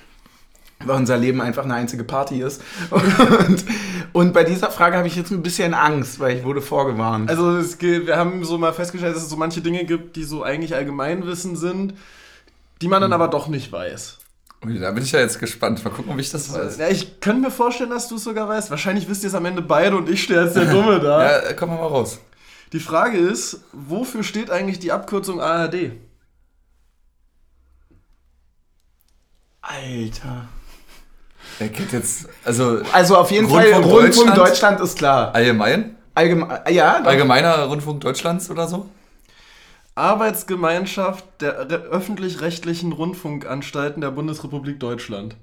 weil unser Leben einfach eine einzige Party ist. Und, und bei dieser Frage habe ich jetzt ein bisschen Angst, weil ich wurde vorgewarnt. Also es geht, wir haben so mal festgestellt, dass es so manche Dinge gibt, die so eigentlich Allgemeinwissen sind, die man dann aber doch nicht weiß. Da bin ich ja jetzt gespannt. Mal gucken, ob ich das weiß. Ja, ich könnte mir vorstellen, dass du es sogar weißt. Wahrscheinlich wisst ihr es am Ende beide und ich stehe als der Dumme da. Ja, komm mal raus. Die Frage ist, wofür steht eigentlich die Abkürzung ARD? Alter. Er kennt jetzt, also Also auf jeden Rundfunk Fall, Rundfunk Deutschland? Deutschland ist klar. allgemein? Allgemein, ja. Allgemeiner Rundfunk Deutschlands oder so? Arbeitsgemeinschaft der re- öffentlich-rechtlichen Rundfunkanstalten der Bundesrepublik Deutschland.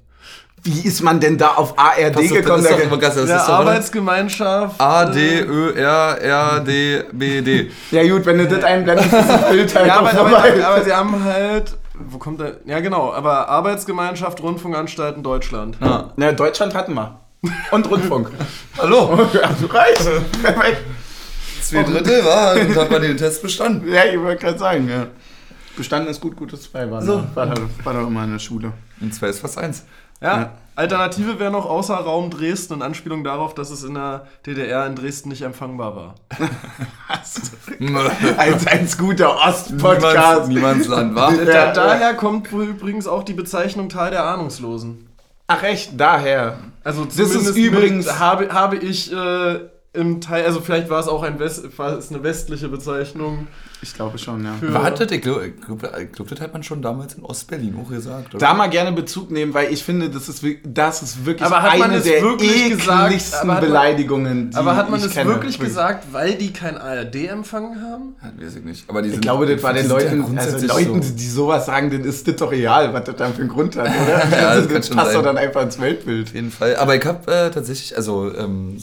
Wie ist man denn da auf ARD Pass gekommen? das ist doch das ist doch, oder? Arbeitsgemeinschaft. A, D, Ö, R, R, D, B, D. ja gut, wenn du das einblendest, ist das Bild halt Ja, aber, aber, sie haben halt. Wo kommt der? Ja, genau. Aber Arbeitsgemeinschaft Rundfunkanstalten Deutschland. Ja. Na, Deutschland hatten wir. Und Rundfunk. Hallo, Also reicht. Perfekt. Zwei Drittel war, dann hat man den Test bestanden. Ja, ich wollte gerade sagen, ja. Bestanden ist gut, gutes zwei war, So. war, da, war doch immer in der Schule. Und zwei ist fast eins. Ja. Ja. Alternative wäre noch außer Raum Dresden in Anspielung darauf, dass es in der DDR in Dresden nicht empfangbar war. Als ein guter Ost-Podcast. Niemands, niemands Land war. Ja. Da, daher kommt wohl übrigens auch die Bezeichnung Teil der Ahnungslosen. Ach echt, daher. Also ist zumindest übrigens- mit, habe, habe ich äh, im Teil, also vielleicht war es auch ein West, war es eine westliche Bezeichnung. Ich glaube schon, ja. Wartet, ich glaube, glaub, glaub, das hat man schon damals in Ostberlin auch gesagt. Oder? Da mal gerne Bezug nehmen, weil ich finde, das ist, das ist wirklich Aber hat eine der wirklich gesagt? ekligsten Aber hat man- Beleidigungen, die Aber hat man ich es kenne. wirklich gesagt, weil die kein ARD-Empfang haben? Ja, weiß ich nicht. Aber die Ich sind, glaube, das war den ja Leuten, also Leuten, so. die sowas sagen, denen ist das doch egal, was das dann für einen Grund hat, oder? Ja, also, das kann das schon passt sein. doch dann einfach ins Weltbild. Auf jeden Fall. Aber ich habe äh, tatsächlich, also, ähm,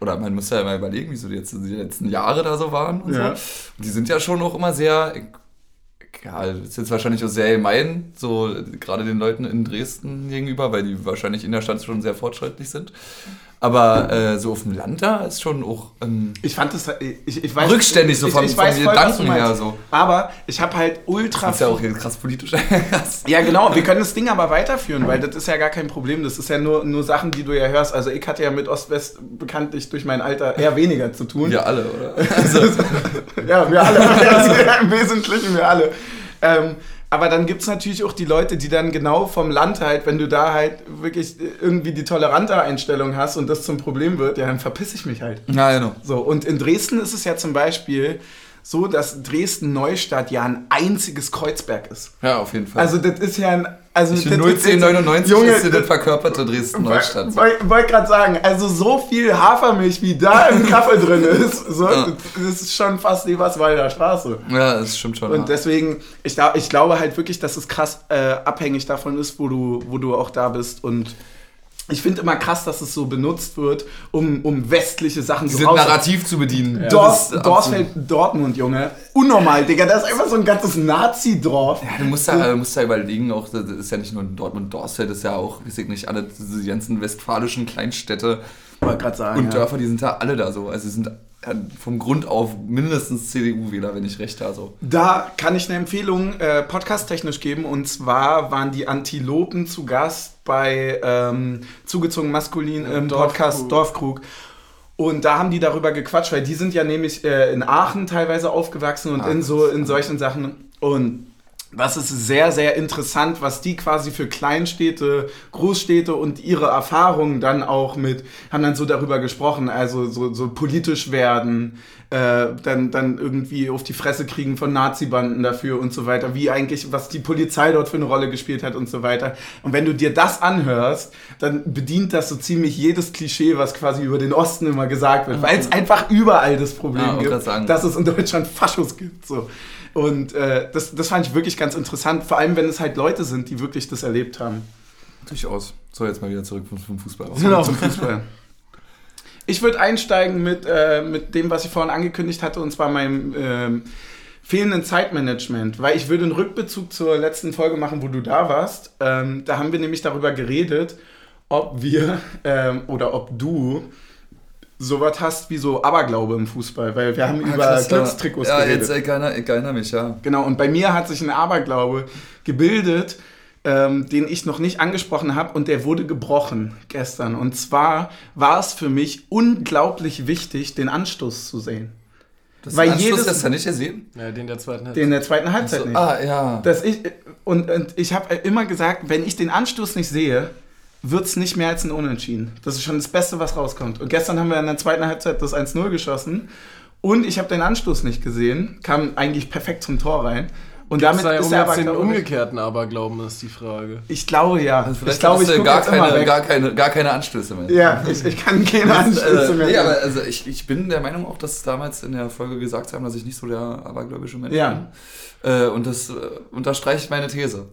oder man muss ja mal überlegen, wieso die, jetzt, die letzten Jahre da so waren und Ja. so. Und die sind ja schon auch immer sehr, ja, ist jetzt wahrscheinlich auch sehr gemein, so gerade den Leuten in Dresden gegenüber, weil die wahrscheinlich in der Stadt schon sehr fortschrittlich sind. Aber äh, so auf dem Land da ist schon auch. Ähm, Ich fand das, ich, ich weiß, Rückständig so ich, vom- ich weiß voll, was Gedanken her so. Aber ich habe halt ultra das ist ja auch hier krass politisch. Ja, genau. Wir können das Ding aber weiterführen, weil das ist ja gar kein Problem. Das ist ja nur, nur Sachen, die du ja hörst. Also ich hatte ja mit Ost-West bekanntlich durch mein Alter eher weniger zu tun. Wir alle, oder? Also, Ja, wir alle. Im Wesentlichen wir alle. Ähm, aber dann gibt es natürlich auch die Leute, die dann genau vom Land halt, wenn du da halt wirklich irgendwie die tolerante Einstellung hast und das zum Problem wird, ja, dann verpiss ich mich halt. ja, genau. So, und in Dresden ist es ja zum Beispiel so, dass Dresden-Neustadt ja ein einziges Kreuzberg ist. Ja, auf jeden Fall. Also das ist ja ein... Also Ich das- finde das- 01099 Junge, ist das verkörperte Dresden-Neustadt. Wollte wollt gerade sagen, also so viel Hafermilch, wie da im Kaffee drin ist, so, Ja. das ist schon fast Eberswalder Straße. Ja, das stimmt schon. Und ja. deswegen, ich, ich glaube halt wirklich, dass es krass äh, abhängig davon ist, wo du, wo du auch da bist. Und ich finde immer krass, dass es so benutzt wird, um, um westliche Sachen Dieses raus- Narrativ zu bedienen. Ist Dorfeld absolut- Dortmund, Junge. Unnormal, Digga. Das ist einfach so ein ganzes Nazi-Dorf. Ja, du musst da, du musst da überlegen, auch, das ist ja nicht nur Dortmund, Dorstfeld, das ist ja auch, weiß ich nicht, alle diese ganzen westfälischen Kleinstädte sagen. und ja. Dörfer, die sind da alle da so. Also sie sind ja vom Grund auf mindestens CDU-Wähler, wenn ich recht habe. So. Da kann ich eine Empfehlung äh, podcast-technisch geben. Und zwar waren die Antilopen zu Gast bei ähm, Zugezogen Maskulin im Dorfkrug. Podcast Dorfkrug. Und da haben die darüber gequatscht, weil die sind ja nämlich äh, in Aachen teilweise aufgewachsen und Ah, in so in solchen Sachen. Und was ist sehr, sehr interessant, was die quasi für Kleinstädte, Großstädte und ihre Erfahrungen dann auch mit, haben dann so darüber gesprochen, also so, so politisch werden, äh, dann, dann irgendwie auf die Fresse kriegen von Nazi-Banden dafür und so weiter, wie eigentlich, was die Polizei dort für eine Rolle gespielt hat und so weiter. Und wenn du dir das anhörst, dann bedient das so ziemlich jedes Klischee, was quasi über den Osten immer gesagt wird, weil es einfach überall das Problem Ja, gibt, dass es in Deutschland Faschos gibt. So. Und äh, das, das fand ich wirklich ganz interessant, vor allem wenn es halt Leute sind, die wirklich das erlebt haben. Durchaus. So, jetzt mal wieder zurück vom, Fußball. Genau. Zum Fußball. Ich würde einsteigen mit, äh, mit dem, was ich vorhin angekündigt hatte, und zwar meinem ähm, fehlenden Zeitmanagement, weil ich würde einen Rückbezug zur letzten Folge machen, wo du da warst. Ähm, da haben wir nämlich darüber geredet, ob wir ähm, oder ob du sowas hast wie so Aberglaube im Fußball, weil wir haben über krass, ja. Glückstrikots Ja, geredet. jetzt ich erinnere, ich erinnere mich, ja. Genau, und bei mir hat sich ein Aberglaube gebildet, ähm, den ich noch nicht angesprochen habe und der wurde gebrochen gestern. Und zwar war es für mich unglaublich wichtig, den Anstoß zu sehen. Das Weil Anschluss jedes- hast du nicht gesehen? Ja, den der zweiten Halbzeit. Den der zweiten Halbzeit So, nicht. ah, ja. Dass ich, und, und ich habe immer gesagt, wenn ich den Anstoß nicht sehe, wird es nicht mehr als ein Unentschieden. Das ist schon das Beste, was rauskommt. Und gestern haben wir in der zweiten Halbzeit das 1-0 geschossen und ich habe den Anstoß nicht gesehen, kam eigentlich perfekt zum Tor rein. Und Damit damit sei ist er aber, den umgekehrten Aberglauben, ist die Frage. Ich glaube ja. Also ich glaube, hast ich gar keine, gar, keine, gar keine Anstöße mehr. ja, ich, ich kann keine Anstöße Das, äh, mehr. nee, aber also ich, ich bin der Meinung auch, dass damals in der Folge gesagt haben, dass ich nicht so der abergläubische Mensch Ja. bin. Äh, und das äh, unterstreicht meine These.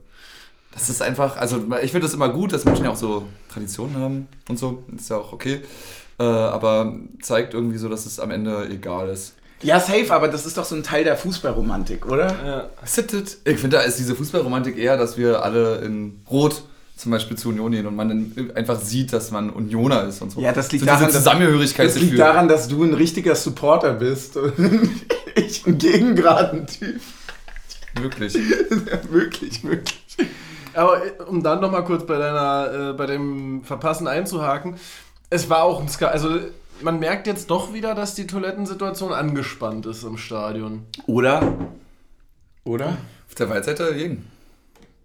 Das ist einfach, also ich finde das immer gut, dass Menschen ja auch so Traditionen haben und so. Ist ja auch okay. Äh, aber zeigt irgendwie so, dass es am Ende egal ist. Ja, safe, aber das ist doch so ein Teil der Fußballromantik, oder? Ja. Sittet. Ich finde, da ist diese Fußballromantik eher, dass wir alle in Rot zum Beispiel zu Union gehen und man dann einfach sieht, dass man Unioner ist und so. Ja, das liegt so daran, Zusammengehörigkeit Das liegt daran, dass du ein richtiger Supporter bist und ich ein gegengraden Typ. Wirklich. wirklich, wirklich. Aber äh, um dann nochmal kurz bei deiner, äh, bei dem Verpassen einzuhaken, es war auch ein Ska also man merkt jetzt doch wieder, dass die Toilettensituation angespannt ist im Stadion. Oder? Oder? Auf der Waldseite dagegen.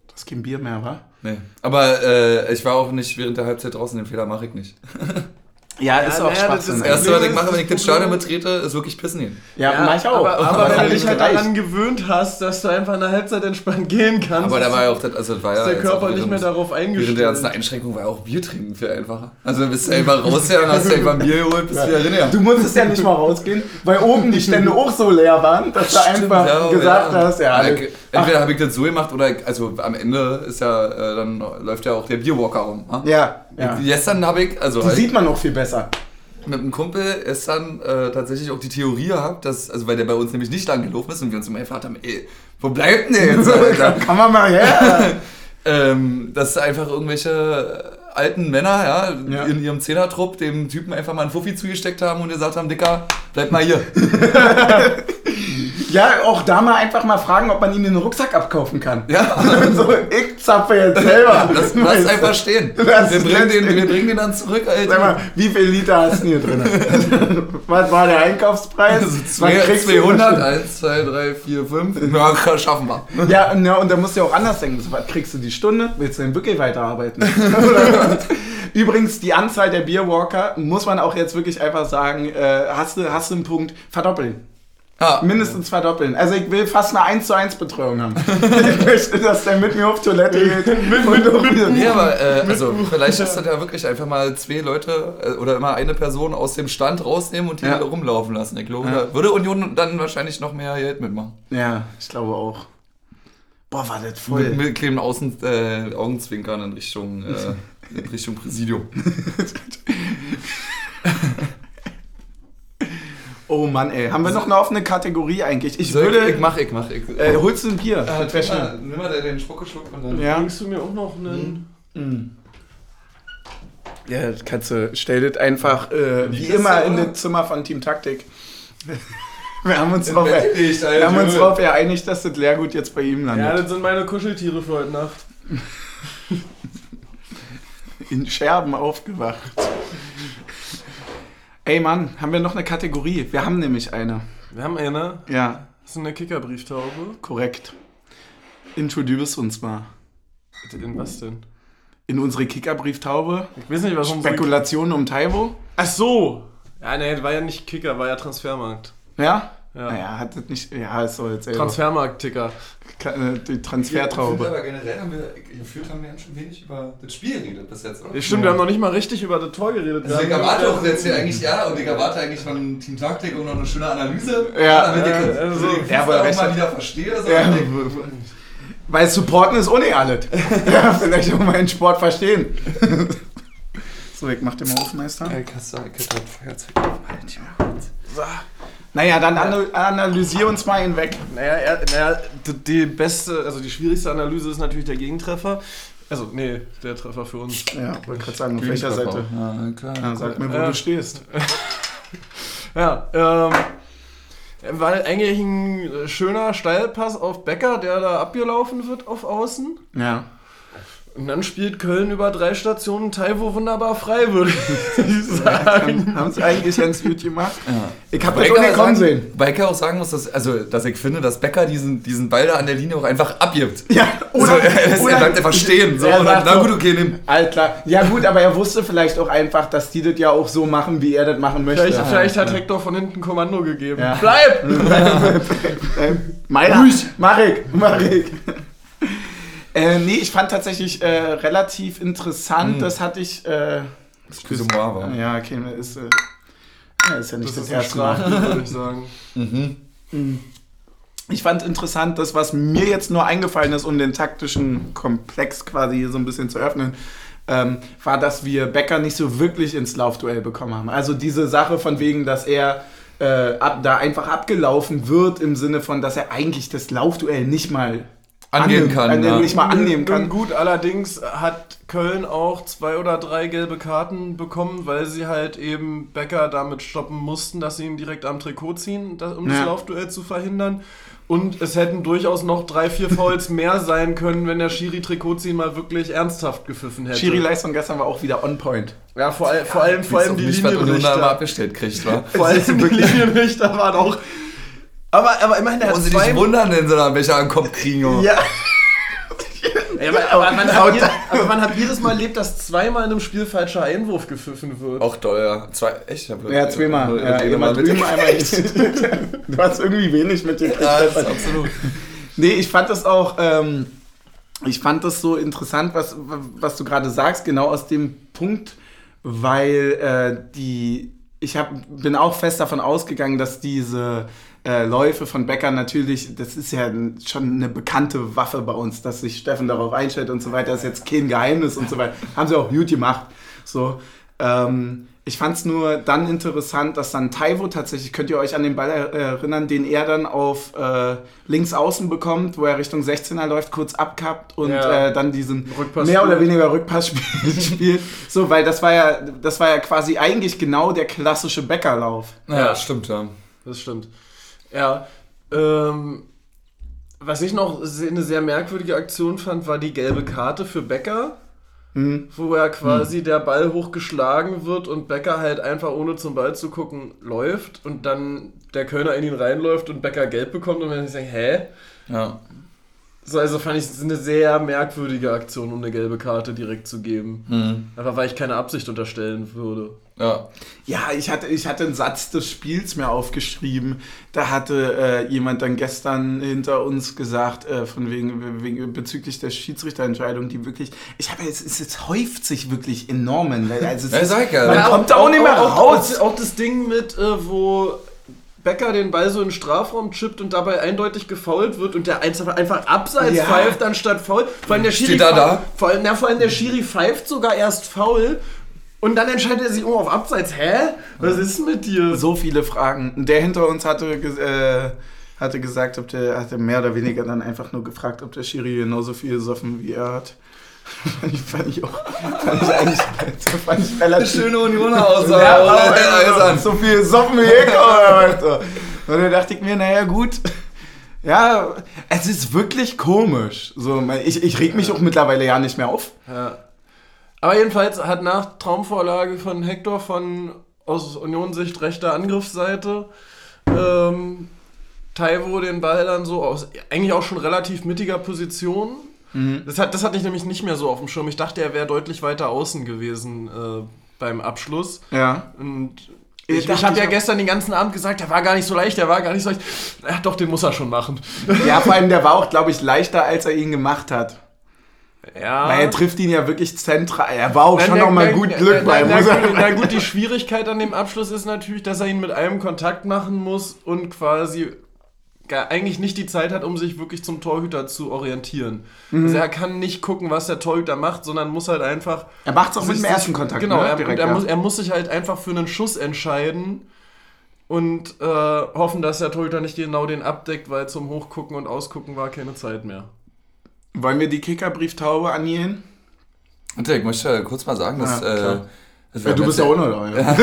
Das ist kein Bier mehr, wa? Nee. Aber äh, ich war auch nicht während der Halbzeit draußen, den Fehler mache ich nicht. Ja, ist Ja, auch naja, das Schwachsinn. ist Das erste, was ich mache, wenn ich das Stadion betrete, ist wirklich pissen gehen. ja, mach ich auch. Aber, aber wenn du dich halt gereicht. daran gewöhnt hast, dass du einfach in der Halbzeit entspannt gehen kannst, Aber da war ja auch, das, also das war ist ja der Körper auch nicht mehr darauf eingestellt. Während der ganzen Einschränkung war ja auch Bier trinken viel einfacher. Also dann bist du einfach raus ja, und hast dir einfach ein Bier geholt, bist wieder drin. Ja. Du musstest ja nicht mal rausgehen, weil oben die Stände auch so leer waren, dass du einfach Ja, gesagt hast, ja. Ich- Entweder habe ich das so gemacht oder ich, also am Ende ist ja, äh, dann läuft ja auch der Bierwalker rum. ha? Ja, ja. Gestern habe ich, also Die halt sieht man auch viel besser. mit einem Kumpel gestern äh, tatsächlich auch die Theorie gehabt, dass, also weil der bei uns nämlich nicht lang gelaufen ist und wir uns immer gefragt haben, ey, wo bleibt denn der jetzt, Alter? Kann man mal her. ähm, dass einfach irgendwelche alten Männer ja, Ja. in ihrem Zehnertrupp dem Typen einfach mal einen Fuffi zugesteckt haben und gesagt haben, Dicker, bleib mal hier. Ja, auch da mal einfach mal fragen, ob man ihm den Rucksack abkaufen kann. Ja, so, ich zapfe jetzt selber. lass, lass einfach stehen. Lass Wir bringen, den, wir bringen den dann zurück, Sag Alter. mal, wie viel Liter hast du hier drin? Was war der Einkaufspreis? Also zwei- kriegst du 200, 1, 2, 3, 4, 5. Ja, schaffen wir. Ja, und, ja, und da musst du ja auch anders denken. So, Was kriegst du die Stunde? Willst du denn wirklich weiterarbeiten? Übrigens, die Anzahl der Beerwalker, muss man auch jetzt wirklich einfach sagen, äh, hast, du, hast du einen Punkt, verdoppeln. Ja, Mindestens verdoppeln. Also ich will fast eine 1 zu 1 Betreuung haben. ich möchte, dass der mit mir auf Toilette geht. und auch wieder- Nee, aber äh, also vielleicht ist das ja wirklich einfach mal zwei Leute äh, oder immer eine Person aus dem Stand rausnehmen und die Ja. rumlaufen lassen. Ich glaube, Ja. da würde Union dann wahrscheinlich noch mehr Geld mitmachen. Ja, ich glaube auch. Boah, war das Mit, voll. mit kleinen Außen, äh, Augenzwinkern in Richtung, äh, in Richtung Präsidium. Oh Mann, ey. Haben wir noch eine offene Kategorie eigentlich? Ich Soll würde. ich, ich mach, ich mach. Ich, äh, holst du ein Bier? äh, das mal, nimm mal den Spuckeschluck und dann. Ja. Bringst du mir auch noch einen... Mm. Ja, kannst du, stell das einfach äh, wie immer in das Zimmer von Team Taktik. Wir haben uns, Bett liegt, wir haben uns drauf geeinigt, dass das Leergut jetzt bei ihm Ja, landet. das sind meine Kuscheltiere für heute Nacht. In Scherben aufgewacht. Ey Mann, haben wir noch eine Kategorie? Wir haben nämlich eine. Wir haben eine. Ja, Das ist eine Kickerbrieftaube. korrekt. Introduce uns mal. In was denn? In unsere Kickerbrieftaube. Ich weiß nicht, was. Spekulationen um Taiwo. Ach so! Ja, nee, war ja nicht Kicker, war ja Transfermarkt. Ja? Ja. Naja, hat das nicht. Ja, ist so jetzt ey, Transfermarkt-Ticker. Äh, die Ich finde Transfertraube. aber generell haben wir, gefühlt haben wir ganz schön wenig über das Spiel geredet bis jetzt, oder? Ja, stimmt, wir haben noch nicht mal richtig über das Tor geredet. Also ich haben- erwarte auch jetzt hier eigentlich, ja, und ich erwarte eigentlich von Team Taktik auch noch eine schöne Analyse. Ja, damit ich ja, das also- Ja, aber auch mal wieder verstehe. So Ja, und ich- weil supporten ist ohne alles. ja, vielleicht auch mal den Sport verstehen. so, ich mach den mal auf, Meister. Ey, Kasse, ich hätte ein Feuerzeug. So. Naja, dann ana- analysier uns mal hinweg. Naja, er, naja, die beste, also die schwierigste Analyse ist natürlich der Gegentreffer. Also, nee, der Treffer für uns. Ja, wollte gerade sagen, auf welcher Seite? Ja, klar. Ja, sag mir, wo Ja. du stehst. Ja, ähm. War eigentlich ein äh, schöner Steilpass auf Becker, der da abgelaufen wird auf Außen. Ja. Und dann spielt Köln über drei Stationen Taiwo wunderbar frei, würde ich sagen. Haben sie eigentlich ganz gut gemacht. Ja. Ich hab Wobei das auch nicht kommen sehen. Wobei ich auch sagen muss, dass, also, dass ich finde, dass Becker diesen, diesen Ball da an der Linie auch einfach abgibt. Ja, Oder, also, er, er bleibt einfach stehen. So, und dann, na so, gut, okay, nimm. Alles klar. Ja gut, aber er wusste vielleicht auch einfach, dass die das ja auch so machen, wie er das machen möchte. Vielleicht, vielleicht hat Hector von hinten Kommando gegeben. Ja. Bleib! Ähm, Meiner? Mach ich, mach ich. Äh, nee, ich fand tatsächlich äh, relativ interessant. Das hatte ich. Äh, Excuse moi, war. ja, okay, ist, äh, ja, ist ja nicht Das das, erste Mal. Würde ich sagen. Mhm. ich fand interessant, das, was mir jetzt nur eingefallen ist, um den taktischen Komplex quasi hier so ein bisschen zu öffnen, ähm, war, dass wir Becker nicht so wirklich ins Laufduell bekommen haben. Also diese Sache von wegen, dass er äh, ab, da einfach abgelaufen wird im Sinne von, dass er eigentlich das Laufduell nicht mal Angehen annehmen- kann, äh, ja. nicht mal annehmen kann. gut, allerdings hat Köln auch zwei oder drei gelbe Karten bekommen, weil sie halt eben Becker damit stoppen mussten, dass sie ihn direkt am Trikot ziehen, um Ja. das Laufduell zu verhindern. Und es hätten durchaus noch drei, vier Fouls mehr sein können, wenn der Schiri-Trikotziehen mal wirklich ernsthaft gepfiffen hätte. Schiri-Leistung gestern war auch wieder on point. ja, vor, all, vor allem, vor allem die Linienrichter. abgestellt kriegt, wa? Vor allem die Linienrichter waren auch. Aber, aber immerhin, der hat Und sie zwei, nicht wundern, wenn sie da einen Becher an den Kopf kriegen. oh. Ja. Ja, aber, aber, man hat, je- aber man hat jedes Mal erlebt, dass zweimal in einem Spiel falscher Einwurf gepfiffen wird. Auch toll, ja. Zwei, echt? Hab- Ja, zweimal. Ja, mit- drüben, einmal. Du hast irgendwie wenig mit dem Ja, absolut. Nee, ich fand das auch, ähm, ich fand das so interessant, was, was du gerade sagst, genau aus dem Punkt, weil äh, die, ich hab, bin auch fest davon ausgegangen, dass diese äh, Läufe von Becker natürlich, das ist ja schon eine bekannte Waffe bei uns, dass sich Steffen darauf einstellt und so weiter, das ist jetzt kein Geheimnis und so weiter. Haben sie auch gut gemacht. So, ähm, ich fand es nur dann interessant, dass dann Taiwo tatsächlich, könnt ihr euch an den Ball er- erinnern, den er dann auf äh, links außen bekommt, wo er Richtung 16er läuft, kurz abkappt und Ja. äh, dann diesen Rückpass mehr oder weniger Rückpass spielt. So, weil das war ja, das war ja quasi eigentlich genau der klassische Bäckerlauf. Ja, stimmt, ja. Das stimmt. Ja, ähm, was ich noch eine sehr merkwürdige Aktion fand, war die gelbe Karte für Becker, Mhm. wo ja quasi der Ball hochgeschlagen wird und Becker halt einfach ohne zum Ball zu gucken läuft und dann der Kölner in ihn reinläuft und Becker gelb bekommt und sich denkt, hä? Ja. So, also fand ich es eine sehr merkwürdige Aktion, um eine gelbe Karte direkt zu geben. Mhm. Einfach weil ich keine Absicht unterstellen würde. Ja. Ja, ich hatte, ich hatte einen Satz des Spiels mir aufgeschrieben. Da hatte äh, jemand dann gestern hinter uns gesagt, äh, von wegen, wegen bezüglich der Schiedsrichterentscheidung, die wirklich, ich habe es, es, es häuft sich wirklich enorm. in- Also es Ja, ist, ja. man Ja, kommt da auch nicht mehr auch, raus. Auch, auch das Ding mit, äh, wo Becker den Ball so in den Strafraum chippt und dabei eindeutig gefault wird und der einfach, einfach abseits Ja. pfeift anstatt faul. Vor allem der Schiri, Steht da pfeift- da? Vor, allem, na, vor allem der Schiri pfeift sogar erst faul und dann entscheidet er sich um auf Abseits. Hä? Was ist mit dir? so viele Fragen. Der hinter uns hatte, äh, hatte gesagt, ob der, hatte mehr oder weniger dann einfach nur gefragt, ob der Schiri genauso viel gesoffen wie er hat. fand, ich, fand ich auch, fand ich eigentlich, fand ich relativ Schöne Unioner Aussage. Ja, so viel Soffen wie ich, oder? Und dann dachte ich mir, naja, gut. Ja, es ist wirklich komisch. So, ich, ich reg mich auch mittlerweile ja nicht mehr auf. Ja. Aber jedenfalls hat nach Traumvorlage von Hector von aus Union-Sicht rechter Angriffsseite ähm, Taiwo den Ball dann so aus eigentlich auch schon relativ mittiger Position. Das, hat, das hatte ich nämlich nicht mehr so auf dem Schirm. Ich dachte, er wäre deutlich weiter außen gewesen äh, beim Abschluss. Ja. Und Ich ich, ich habe ja hab- gestern den ganzen Abend gesagt, der war gar nicht so leicht, der war gar nicht so leicht. Ja, doch, den muss er schon machen. Ja, vor allem, der war auch, glaube ich, leichter, als er ihn gemacht hat. Ja. Weil er trifft ihn ja wirklich zentral. Er war auch Nein, schon na- noch mal na- gut Glück na, bei. er- gut, na gut, die Schwierigkeit an dem Abschluss ist natürlich, dass er ihn mit einem Kontakt machen muss und quasi gar, eigentlich nicht die Zeit hat, um sich wirklich zum Torhüter zu orientieren. Mhm. Also er kann nicht gucken, was der Torhüter macht, sondern muss halt einfach. Er macht's auch mit dem ersten Kontakt. Genau, ne? er, Direkt, er, ja. muss, er muss sich halt einfach für einen Schuss entscheiden und äh, hoffen, dass der Torhüter nicht genau den abdeckt, weil zum Hochgucken und Ausgucken war keine Zeit mehr. Wollen wir die Kickerbrieftaube anjähen? Und ich möchte kurz mal sagen, dass. Ja, äh, klar. dass wir Ja, du bist ja auch noch da. Ja.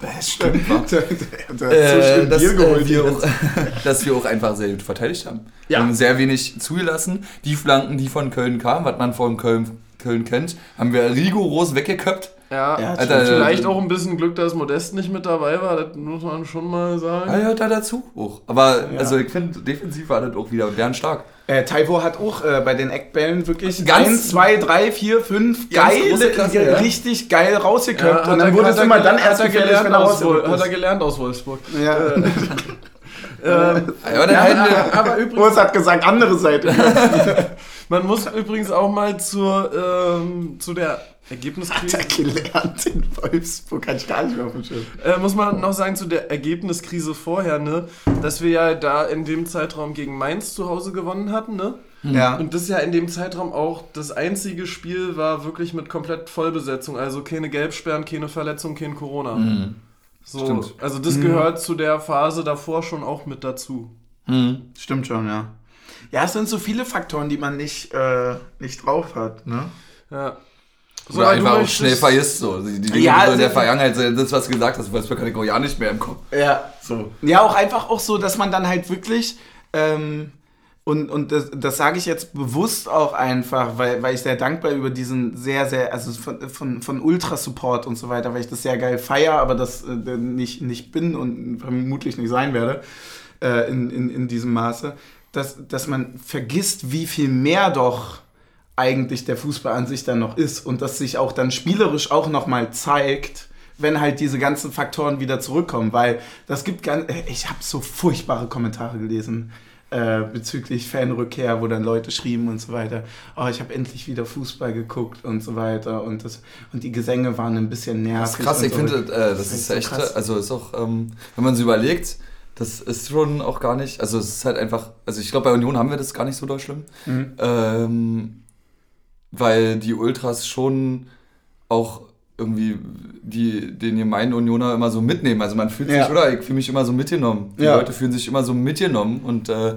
Das stimmt? Der, der, der hat so Äh, schön dass, äh, wir auch, dass wir auch einfach sehr gut verteidigt haben. Ja. Wir haben sehr wenig zugelassen. Die Flanken, die von Köln kamen, was man von Köln, Köln kennt, haben wir rigoros weggeköpft. Ja, Ja, Alter, vielleicht äh, auch ein bisschen Glück, dass Modest nicht mit dabei war, das muss man schon mal sagen. Ah, ja, da dazu auch. Aber also ich finde, defensiv war das auch wieder bärenstark. Äh, Taiwo hat auch äh, bei den Eckbällen wirklich Ganz- eins, zwei, drei, vier, fünf Ganz geil, große Klasse, ja. richtig geil rausgeköpft. Ja, und dann wurde es er immer dann erst er gefährlich, gelernt wenn er aus Wol- rausgerückt Hat er gelernt aus Wolfsburg. Ja. ähm, Ja, aber ja, aber übrigens, Urs hat gesagt, andere Seite. Man muss übrigens auch mal zur, ähm, zu der Ergebniskrise. Hat er gelernt in Wolfsburg, hatte ich gar nicht mehr auf dem Schirm. Äh, muss man noch sagen, zu der Ergebniskrise vorher, ne? Dass wir ja da in dem Zeitraum gegen Mainz zu Hause gewonnen hatten, ne? Ja. Und das ja in dem Zeitraum auch das einzige Spiel war wirklich mit komplett Vollbesetzung. Also keine Gelbsperren, keine Verletzung, kein Corona. Mhm. So, Stimmt. also das gehört zu der Phase davor schon auch mit dazu. Mhm. Stimmt schon, ja. Ja, es sind so viele Faktoren, die man nicht, äh, nicht drauf hat, ne? Ja. Oder aber du einfach auch schnell vergisst. So. Die, die Dinge, Ja, die du in der also- Vergangenheit, das, was du gesagt hast, Wolfsburg hatte ich auch ja nicht mehr im Kopf. Ja, so. Ja, auch einfach auch so, dass man dann halt wirklich, ähm, und, und das, das sage ich jetzt bewusst auch einfach, weil, weil ich sehr dankbar über diesen sehr, sehr, also von, von, von Ultra-Support und so weiter, weil ich das sehr geil feier, aber das äh, nicht, nicht bin und vermutlich nicht sein werde äh, in, in, in diesem Maße, dass, dass man vergisst, wie viel mehr doch eigentlich der Fußball an sich dann noch ist und das sich auch dann spielerisch auch nochmal zeigt, wenn halt diese ganzen Faktoren wieder zurückkommen, weil das gibt ganz, ich habe so furchtbare Kommentare gelesen äh, bezüglich Fanrückkehr, wo dann Leute schrieben und so weiter, oh, ich habe endlich wieder Fußball geguckt und so weiter und das und die Gesänge waren ein bisschen nervig. Das ist krass, ich so. finde, äh, das Das ist ist so echt, krass. also ist auch, ähm, wenn man so überlegt, das ist schon auch gar nicht, also es ist halt einfach, also ich glaube bei Union haben wir das gar nicht so doll schlimm, Mhm. ähm, weil die Ultras schon auch irgendwie die, den gemeinen Unioner immer so mitnehmen. Also man fühlt Ja. sich, oder ich fühle mich immer so mitgenommen. Die Ja. Leute fühlen sich immer so mitgenommen und äh,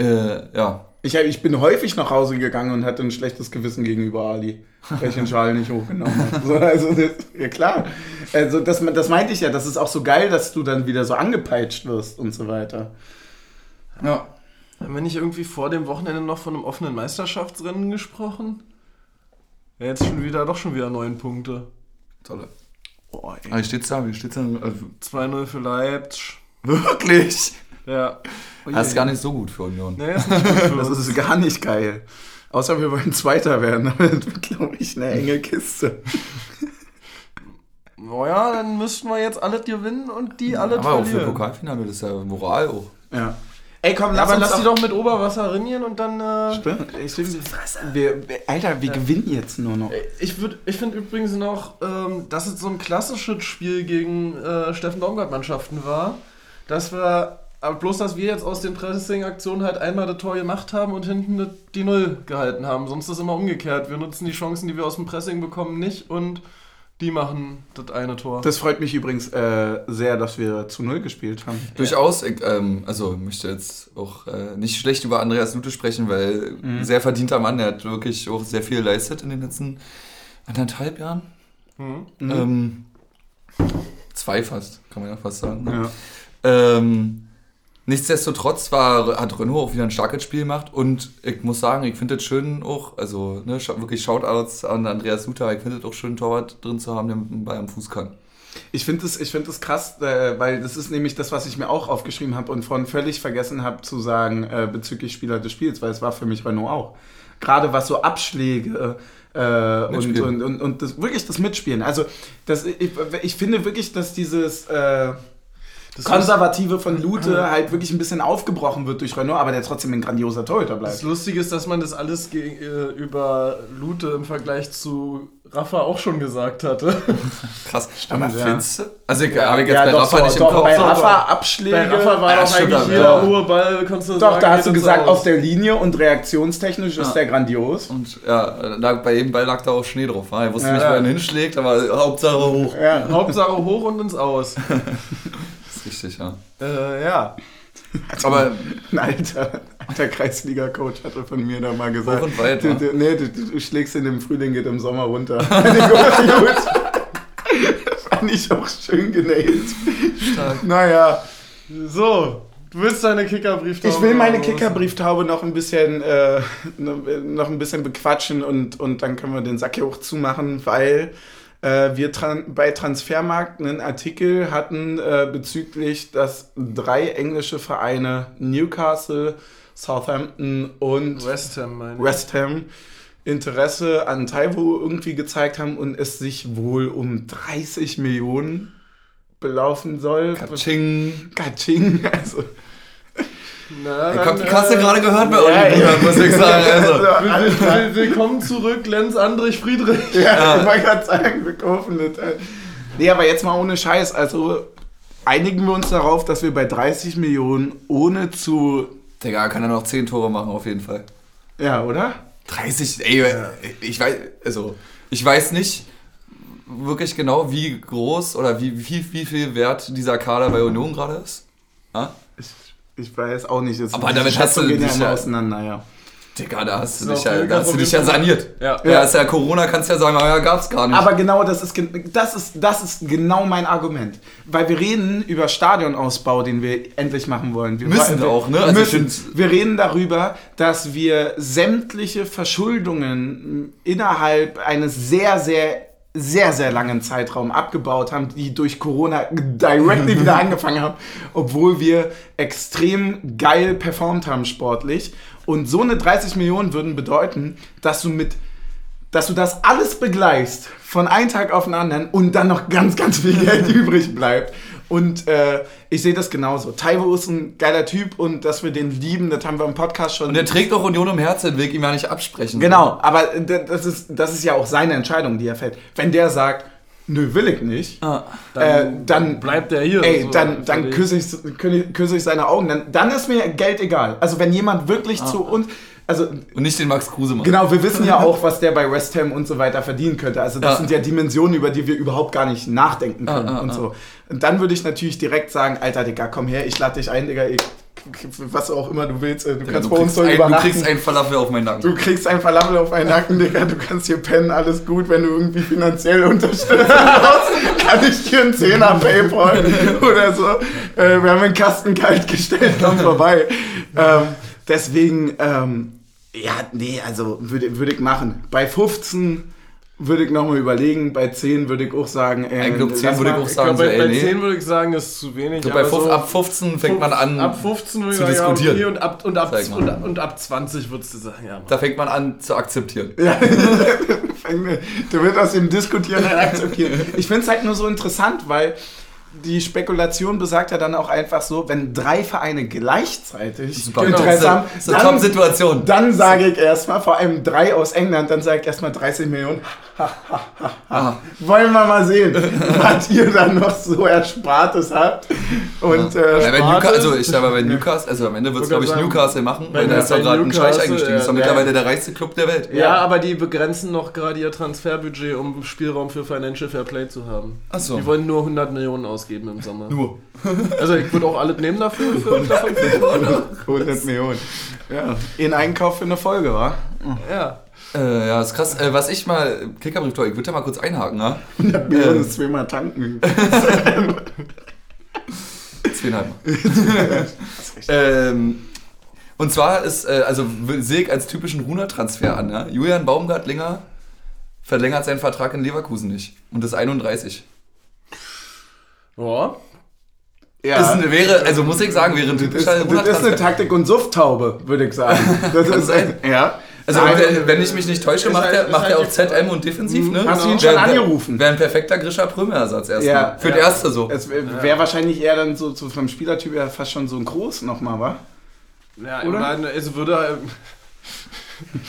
äh, ja. Ich, ich bin häufig nach Hause gegangen und hatte ein schlechtes Gewissen gegenüber Ali, weil ich den Schal nicht hochgenommen habe. So, also, das, ja klar. Also, das, das meinte ich ja, das ist auch so geil, dass du dann wieder so angepeitscht wirst und so weiter. Ja. Haben wir nicht irgendwie vor dem Wochenende noch von einem offenen Meisterschaftsrennen gesprochen? Ja, jetzt schon wieder, doch schon wieder neun Punkte. Tolle. Boah, ey. Aber wie steht's da? Wie steht's da? Also, 2-0 für Leipzig. wirklich? Ja. Das ist gar nicht so gut für Union. Nee, ist gut für Das ist gar nicht geil. Außer wir wollen Zweiter werden. Aber das wird, glaube ich, eine enge Kiste. Naja, dann müssten wir jetzt alle gewinnen und die alle Aber auch für verlieren. Pokalfinale, das ist ja Moral auch. Ja. Ey, komm, Ja, lass aber uns lass die doch... mit Oberwasser rinnieren und dann. Äh, Stimmt. Ich, wir, wir, Alter, wir gewinnen jetzt nur noch. ich würd- ich finde übrigens noch, ähm, dass es so ein klassisches Spiel gegen äh, Steffen Baumgart-Mannschaften war. Dass wir, aber bloß, dass wir jetzt aus den Pressing-Aktionen halt einmal das Tor gemacht haben und hinten die Null gehalten haben. Sonst ist es immer umgekehrt. Wir nutzen die Chancen, die wir aus dem Pressing bekommen, nicht und die machen das eine Tor. Das freut mich übrigens äh, sehr, dass wir zu Null gespielt haben. Durchaus, ich, ähm, also ich möchte jetzt auch äh, nicht schlecht über Andreas Lute sprechen, weil ein sehr verdienter Mann, der hat wirklich auch sehr viel geleistet in den letzten anderthalb Jahren. Mhm. Ähm, zwei fast, kann man ja fast sagen. Ne? Ja. Ähm, nichtsdestotrotz war, hat Renault auch wieder ein starkes Spiel gemacht und ich muss sagen, ich finde es schön auch, also ne, wirklich Shoutouts an Andreas Luther, ich finde es auch schön, Torwart drin zu haben, der mit dem Ball am Fuß kann. Ich finde ich find das krass, äh, weil das ist nämlich das, was ich mir auch aufgeschrieben habe und vorhin völlig vergessen habe zu sagen äh, bezüglich Spieler des Spiels, weil es war für mich Renault auch. Gerade was so Abschläge äh, und, und, und, und das, wirklich das Mitspielen. Also das, ich, ich finde wirklich, dass dieses äh, Konservative von Lute halt wirklich ein bisschen aufgebrochen wird durch Renault, aber der trotzdem ein grandioser Torhüter Das bleibt. Lustige ist, dass man das alles äh, über Lute im Vergleich zu Rafa auch schon gesagt hatte. Krass. Stimmt, aber ja. findest du? Also ich habe ich jetzt Ja, bei doch, Rafa so, nicht im doch, Kopf. bei Rafa Abschläge. Bei Rafa war Ja, doch eigentlich ja. jeder hohe Ball, konntest du Doch, sagen, da hast du gesagt, aus. auf der Linie und reaktionstechnisch ist Ja. der grandios. Und ja, da, bei jedem Ball lag da auch Schnee drauf. Er wusste Ja, nicht, ja. wo er ihn hinschlägt, aber Hauptsache hoch. Ja. Hauptsache hoch und ins Aus. Das ist richtig, ja. äh, ja. Aber Ein alter, alter Kreisliga-Coach hatte von mir da mal gesagt. Und weit, du, wa? du, nee, du, du schlägst in dem Frühling, geht im Sommer runter. Fand ich auch gut. Fand ich auch schön genäht. stark. Naja, So, du willst deine Kickerbrieftaube. ich will meine? Kickerbrieftaube noch ein bisschen, äh, noch ein bisschen bequatschen und, und dann können wir den Sack hier auch zumachen, weil äh, wir tran bei Transfermarkt einen Artikel hatten äh, bezüglich, dass drei englische Vereine Newcastle, Southampton und West Ham. West Ham Interesse an Taiwo irgendwie gezeigt haben und es sich wohl um 30 Millionen belaufen soll. Katsching. Katsching, also. Na, Ich hab die Kasse äh, gerade gehört bei ja, euch, ja. muss ich sagen. Also. Will- Willkommen zurück, Lenz Andrich Friedrich. Ja, ich wollte gerade sagen, wir kaufen das. Nee, aber jetzt mal ohne Scheiß. Also einigen wir uns darauf, dass wir bei 30 Millionen ohne zu. Digga, kann er noch 10 Tore machen, auf jeden Fall. Ja, oder? 30, ey, ich weiß, also, ich weiß nicht wirklich genau, wie groß oder wie, wie, wie viel wert dieser Kader bei Union gerade ist. Ja? Ich, weiß auch nicht. Es- Aber damit hast du gehen dich ja- auseinander, ja. Digga, da hast du Das dich ja, da hast du dich ja saniert. Ja. Ja, ist ja Corona, kannst ja sagen, aber ja, gab's gar nicht. Aber genau das ist, das, ist, das ist genau mein Argument. Weil wir reden über Stadionausbau, den wir endlich machen wollen. Wir Müssen wir, auch, ne? Also müssen. wir reden darüber, dass wir sämtliche Verschuldungen innerhalb eines sehr, sehr, sehr, sehr langen Zeitraum abgebaut haben, die durch Corona directly wieder angefangen haben, obwohl wir extrem geil performt haben sportlich. Und so eine 30 Millionen würden bedeuten, dass du mit dass du das alles begleichst von einem Tag auf den anderen und dann noch ganz, ganz viel Geld übrig bleibt. Und äh, ich sehe das genauso. Taiwo ist ein geiler Typ und dass wir den lieben, das haben wir im Podcast schon. Und der trägt auch Union im Herzen, will ich ihm ja nicht absprechen. genau, aber d- das ist, das ist ja auch seine Entscheidung, die er fällt. Wenn der sagt, nö, will ich nicht, Ah. Dann, äh, dann bleibt er hier. Ey, So, dann, dann küsse ich, küsse ich seine Augen. Dann, dann ist mir Geld egal. Also wenn jemand wirklich zu uns, also Und nicht den Max Kruse machen. Genau, wir wissen ja auch, was der bei West Ham und so weiter verdienen könnte. Also das Ja. sind ja Dimensionen, über die wir überhaupt gar nicht nachdenken können Ah, ah, und ah. so. Und dann würde ich natürlich direkt sagen, Alter Digga, komm her, ich lade dich ein, Digga, ich, was auch immer du willst, du Digga, kannst du, bei uns so ein, du übernachten. kriegst ein Falafel auf meinen Nacken. Du kriegst ein Falafel auf einen Nacken, Digga, du kannst hier pennen, alles gut. Wenn du irgendwie finanziell Unterstützung brauchst, kann ich dir einen Zehner Paypal oder so. Äh, wir haben einen Kasten kalt gestellt, komm vorbei. Ähm, deswegen, ähm, ja, nee, also würde würd ich machen. Bei 15 würde ich nochmal überlegen, bei 10 würde ich auch sagen, ey, Eigentlich um 10 lass würde ich auch Ich sagen, glaub, bei, so, bei ey, nee. 10 würde ich sagen, ist zu wenig. So bei aber fünf, so ab 15 fängt man an, Ab 15 würde ich zu sagen, ja, diskutieren. okay, und ab, und, ab, und, und ab 20 würdest du sagen, ja, Mann. da fängt man an zu akzeptieren. Ja, du wirst aus dem Diskutieren dann akzeptieren. Ich finde es halt nur so interessant, weil die Spekulation besagt ja dann auch einfach so, wenn drei Vereine gleichzeitig Super. Interesse Genau. haben, Das ist eine Top-Situation. dann sage ich erstmal, vor allem drei aus England, dann sage ich erstmal 30 Millionen. Ah. Wollen wir mal sehen, was ihr dann noch so Erspartes habt. Und Ja, äh, bei Sparte. Newcastle, also ich mal bei Newcastle, also am Ende wird es glaube ich sagen, Newcastle machen, weil da ist doch gerade ein Scheich eingestiegen. Ist doch ja. mittlerweile der reichste Club der Welt. Ja, aber die begrenzen noch gerade ihr Transferbudget, um Spielraum für Financial Fair Play zu haben. Ach so. Die wollen nur 100 Millionen ausgeben im Sommer. Nur. Also ich würde auch alles nehmen dafür. Für, davon für 100 Millionen. Ja, in Einkauf für eine Folge, wa? ja. Äh, ja, ist krass. Äh, was ich mal, Kickerbrief, ich würde da mal kurz einhaken, ne? 100 Millionen ist zweimal tanken. Zweieinhalb. ähm, und zwar ist, äh, also sehe ich als typischen Runa-Transfer an, ne? Julian Baumgartlinger verlängert seinen Vertrag in Leverkusen nicht und ist 31. Ja. Ja. Ist, wäre, also muss ich sagen, wäre ein Das ist, typischer das ist eine. Taktik- und Sufftaube, würde ich sagen. Das ist, sein. Ja. Also, Nein, wenn- wenn ich mich nicht täusche, macht halt- er, macht halt er auch ZM und defensiv, ne? Hast du ihn schon wär- angerufen? Wäre ein perfekter Grischer Prömer-Ersatz erstmal. Ja. Für Ja. die erste so. Es wäre wahrscheinlich eher dann so, so vom Spielertyp her fast schon so ein Groß nochmal, wa? Ja, Oder? Oder? Es würde. Ähm,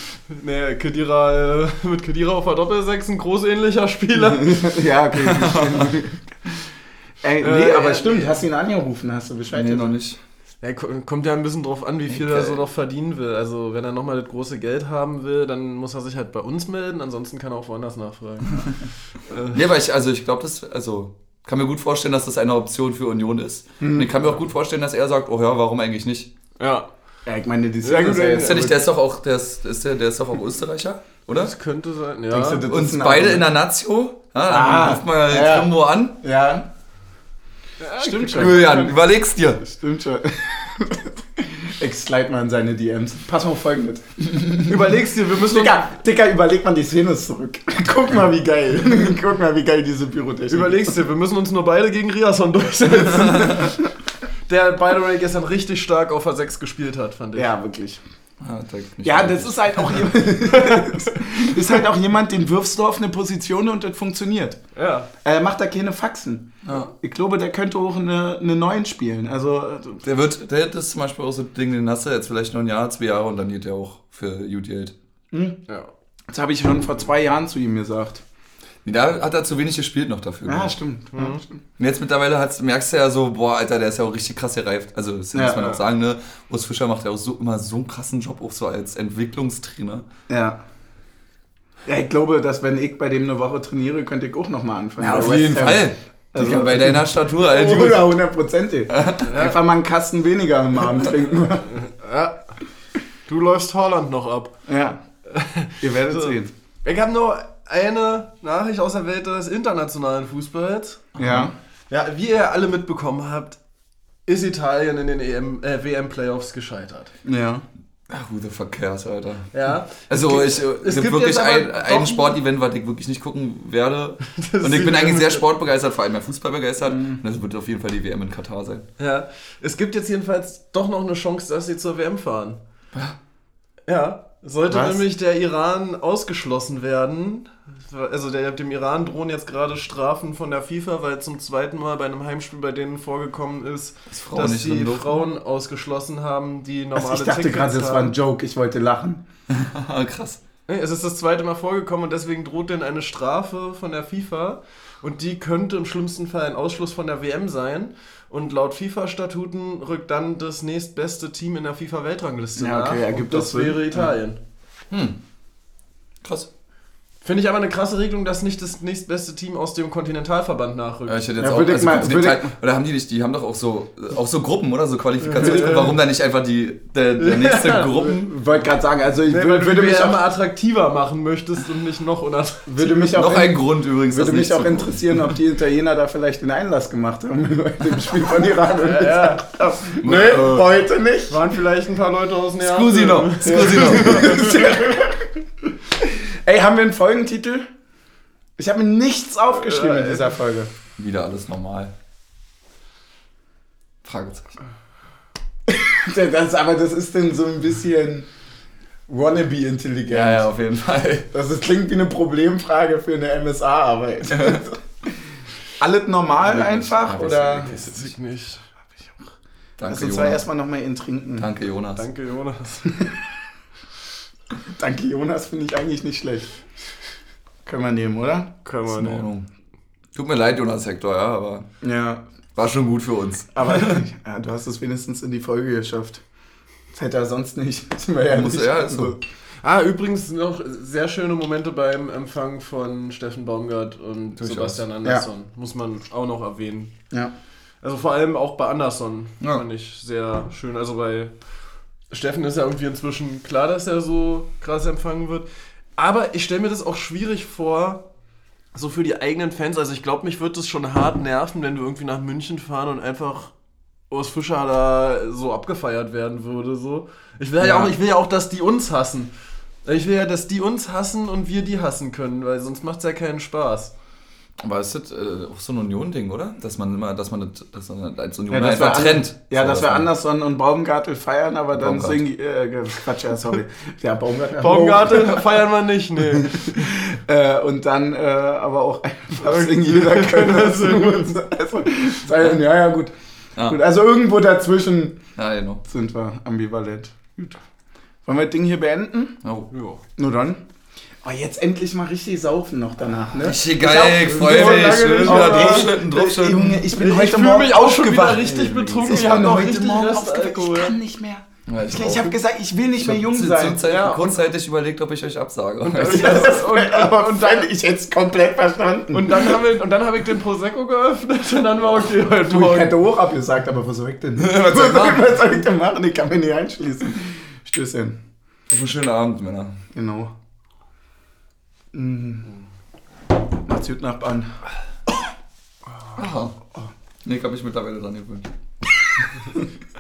nee, Kedira, äh, mit Kedira auf der Doppelsechs ein großähnlicher Spieler. ja, okay. Ey, nee, Äh, aber äh, stimmt, hast du ihn angerufen, hast du Bescheid Nee, noch nicht. Ja, ko- kommt ja ein bisschen drauf an, wie viel er Okay. so noch verdienen will. Also, wenn er nochmal das große Geld haben will, dann muss er sich halt bei uns melden, ansonsten kann er auch woanders nachfragen. Nee, aber ich, also ich glaube, das, also kann mir gut vorstellen, dass das eine Option für Union ist. Mhm. Und ich kann mir auch gut vorstellen, dass er sagt, oh ja, warum eigentlich nicht? ja, Ja, ich meine, die Ja, ist ja Ist der nicht, der ist doch auch, der ist, ist der, der ist doch auch Österreicher, oder? das könnte sein. Du, Ja. Uns ein beide in der Nazio. Ja, dann Ah, ruft mal ja. Trimbo an. Ja, stimmt schon. Julian, überleg's dir. Stimmt schon. Ich slide mal in seine DMs. Pass mal auf folgendes. Überlegst dir, wir müssen uns, Dicker, Dicker, überleg mal die Szene zurück. Guck mal, wie geil. Guck mal, wie geil diese Pyrotechnik überlegst dir, wir müssen uns nur beide gegen Riasson durchsetzen. Der, by the way, gestern richtig stark auf A6 gespielt hat, fand ich. Ja, wirklich. Nicht Ja, das ist halt auch jemand, ist halt auch jemand, den wirfst du auf eine Position und das funktioniert. Ja. Er macht da keine Faxen. Ja. Ich glaube, der könnte auch eine, eine 9 spielen. Also, Der wird, der das ist zum Beispiel auch so ein Ding, den hast du jetzt vielleicht noch ein Jahr, zwei Jahre und dann geht der auch für gut Geld. Ja. das habe ich schon vor zwei Jahren zu ihm gesagt. Nee, Da hat er zu wenig gespielt noch dafür. Ja, stimmt. Ja, stimmt. Und jetzt mittlerweile hat's, merkst du ja so, boah, Alter, der ist ja auch richtig krass gereift. Also, das Ja, muss man ja. auch sagen, ne? Urs Fischer macht ja auch so, immer so einen krassen Job, auch so als Entwicklungstrainer. Ja. Ja, ich glaube, dass wenn ich bei dem eine Woche trainiere, könnte ich auch nochmal anfangen. Ja, auf West jeden Ham. Fall. Also- bei deiner Statur, Alter. du- Oder hundertprozentig. Einfach mal einen Kasten weniger am Abend trinken. ja. Du läufst Holland noch ab. ja. Ihr werdet So. sehen. Ich habe nur eine Nachricht aus der Welt des internationalen Fußballs. Ja. Ja, wie ihr alle mitbekommen habt, ist Italien in den EM, äh, WM-Playoffs gescheitert. Ja. Ach, who the fuck cares, Alter. Ja. Also, Es ich, gibt- es es gibt gibt wirklich ein, ein Sportevent, was ich wirklich nicht gucken werde. Das Und ich bin eigentlich sehr sportbegeistert, vor allem mehr Fußball begeistert. Und das wird auf jeden Fall die WM in Katar sein. Ja, es gibt jetzt jedenfalls doch noch eine Chance, dass sie zur WM fahren. Ja, sollte Was? nämlich der Iran ausgeschlossen werden. Also der, dem Iran drohen jetzt gerade Strafen von der FIFA, weil zum zweiten Mal bei einem Heimspiel bei denen vorgekommen ist, Dass Frauen dass die durften. Frauen ausgeschlossen haben, die normale Also ich dachte Tickets gerade, das war ein. Joke. Ich wollte lachen. Ah, krass. Es ist das zweite Mal vorgekommen und deswegen droht denen eine Strafe von der FIFA. Und die könnte im schlimmsten Fall ein Ausschluss von der WM sein. Und laut FIFA-Statuten rückt dann das nächstbeste Team in der FIFA-Weltrangliste Ja, okay, nach. und das Sinn. wäre Italien. Hm. Krass. Finde ich aber eine krasse Regelung, dass nicht das nächstbeste Team aus dem Kontinentalverband nachrückt. Ja, ich hätte jetzt Ja, auch, würde also mal- würde Detail- oder haben die nicht, die haben doch auch so, auch so Gruppen, oder? So Qualifikationsgruppen. Warum dann nicht einfach die, der, der nächste Gruppen? Ich wollte gerade sagen, also ich du würde die mich auch, attraktiver machen möchtest und nicht noch unattraktiver. würde mich auch, Noch in- ein Grund übrigens. würde mich auch interessieren, ob die Italiener da vielleicht den Einlass gemacht haben bei dem Spiel von Iran. Und Ja, ja. gesagt haben, nee, Äh. heute nicht. Waren vielleicht ein paar Leute aus Neapel. Scusi noch, scusi noch. Ey, haben wir einen Folgentitel? Ich habe mir nichts aufgeschrieben in dieser Folge. Wieder alles normal. Fragezeichen. Das, aber das ist denn so ein bisschen wannabe-intelligent. Ja, ja, auf jeden Fall. Das ist, klingt wie eine Problemfrage für eine MSA-Arbeit. Alles normal Ja, einfach? das- Oder? Weiß ich nicht. Danke, Lass uns zwar Jonas. erstmal nochmal ihn trinken. Danke, Jonas. Danke, Jonas. Danke, Jonas, finde ich eigentlich nicht schlecht. Können wir nehmen, oder? Man in nehmen. Ordnung. Tut mir leid, Jonas Hector, ja, aber Ja. war schon gut für uns. Aber ja, du hast es wenigstens in die Folge geschafft. Das hätte er sonst nicht. Sind wir Muss- ja, ist so. Ah, übrigens noch sehr schöne Momente beim Empfang von Steffen Baumgart und Durchaus. Sebastian Andersson. Muss man auch noch erwähnen. Ja. Also vor allem auch bei Andersson Ja. fand ich sehr schön. Also bei Steffen ist ja irgendwie inzwischen klar, dass er so krass empfangen wird. Aber ich stelle mir das auch schwierig vor, so für die eigenen Fans. Also ich glaube, mich wird das schon hart nerven, wenn wir irgendwie nach München fahren und einfach Urs Fischer da so abgefeiert werden würde. So. Ich will ja. Ja. auch, ich will ja auch, dass die uns hassen. Ich will ja, dass die uns hassen und wir die hassen können, weil sonst macht es ja keinen Spaß. Aber ist das äh, auch so ein Union-Ding, oder? Dass man immer, dass man das, dass man als Union Ja, dass einfach wir an- trennt. Ja, So, dass wir man- Andersson und Baumgartel feiern, aber dann singen. Äh, Quatsch, ja, sorry. Ja, Baumgartel. Baumgartel feiern wir nicht, nee. Äh, und dann äh, aber auch einfach singen, jeder können das. Also, sagen, ja, ja, gut. Ja. gut. Also irgendwo dazwischen Ja, genau. sind wir ambivalent. Gut. Wollen wir das Ding hier beenden? Oh. Ja. Nur dann. Oh, jetzt endlich mal richtig saufen noch danach, ne? Richtig Ich geil, ich lange Schön Oh, draufschütten, draufschütten. Junge, ich bin Ich heute fühl Morgen mich auch schon wieder richtig betrunken. Ich Ich hab bin heute richtig Morgen aufgewacht. Ich kann nicht mehr. Ja, Ich, ich habe gesagt, ich will nicht mehr jung sein. Zeit Ja. kurzzeitig überlegt, ob ich euch absage. und, Aber und, dann, ich hätte es komplett verstanden. und dann habe ich, und dann hab ich den Prosecco geöffnet und dann war okay heute du, ich Morgen. hätte hoch abgesagt, aber was soll ich denn? Was soll ich machen? was soll ich denn machen? Ich kann mich nicht einschließen. Stößchen. Auf einen schönen Abend, Männer. Genau. Mhm. Macht's gut, Nachbarn. Aha. Nee, ich habe mich mittlerweile dran gewöhnt.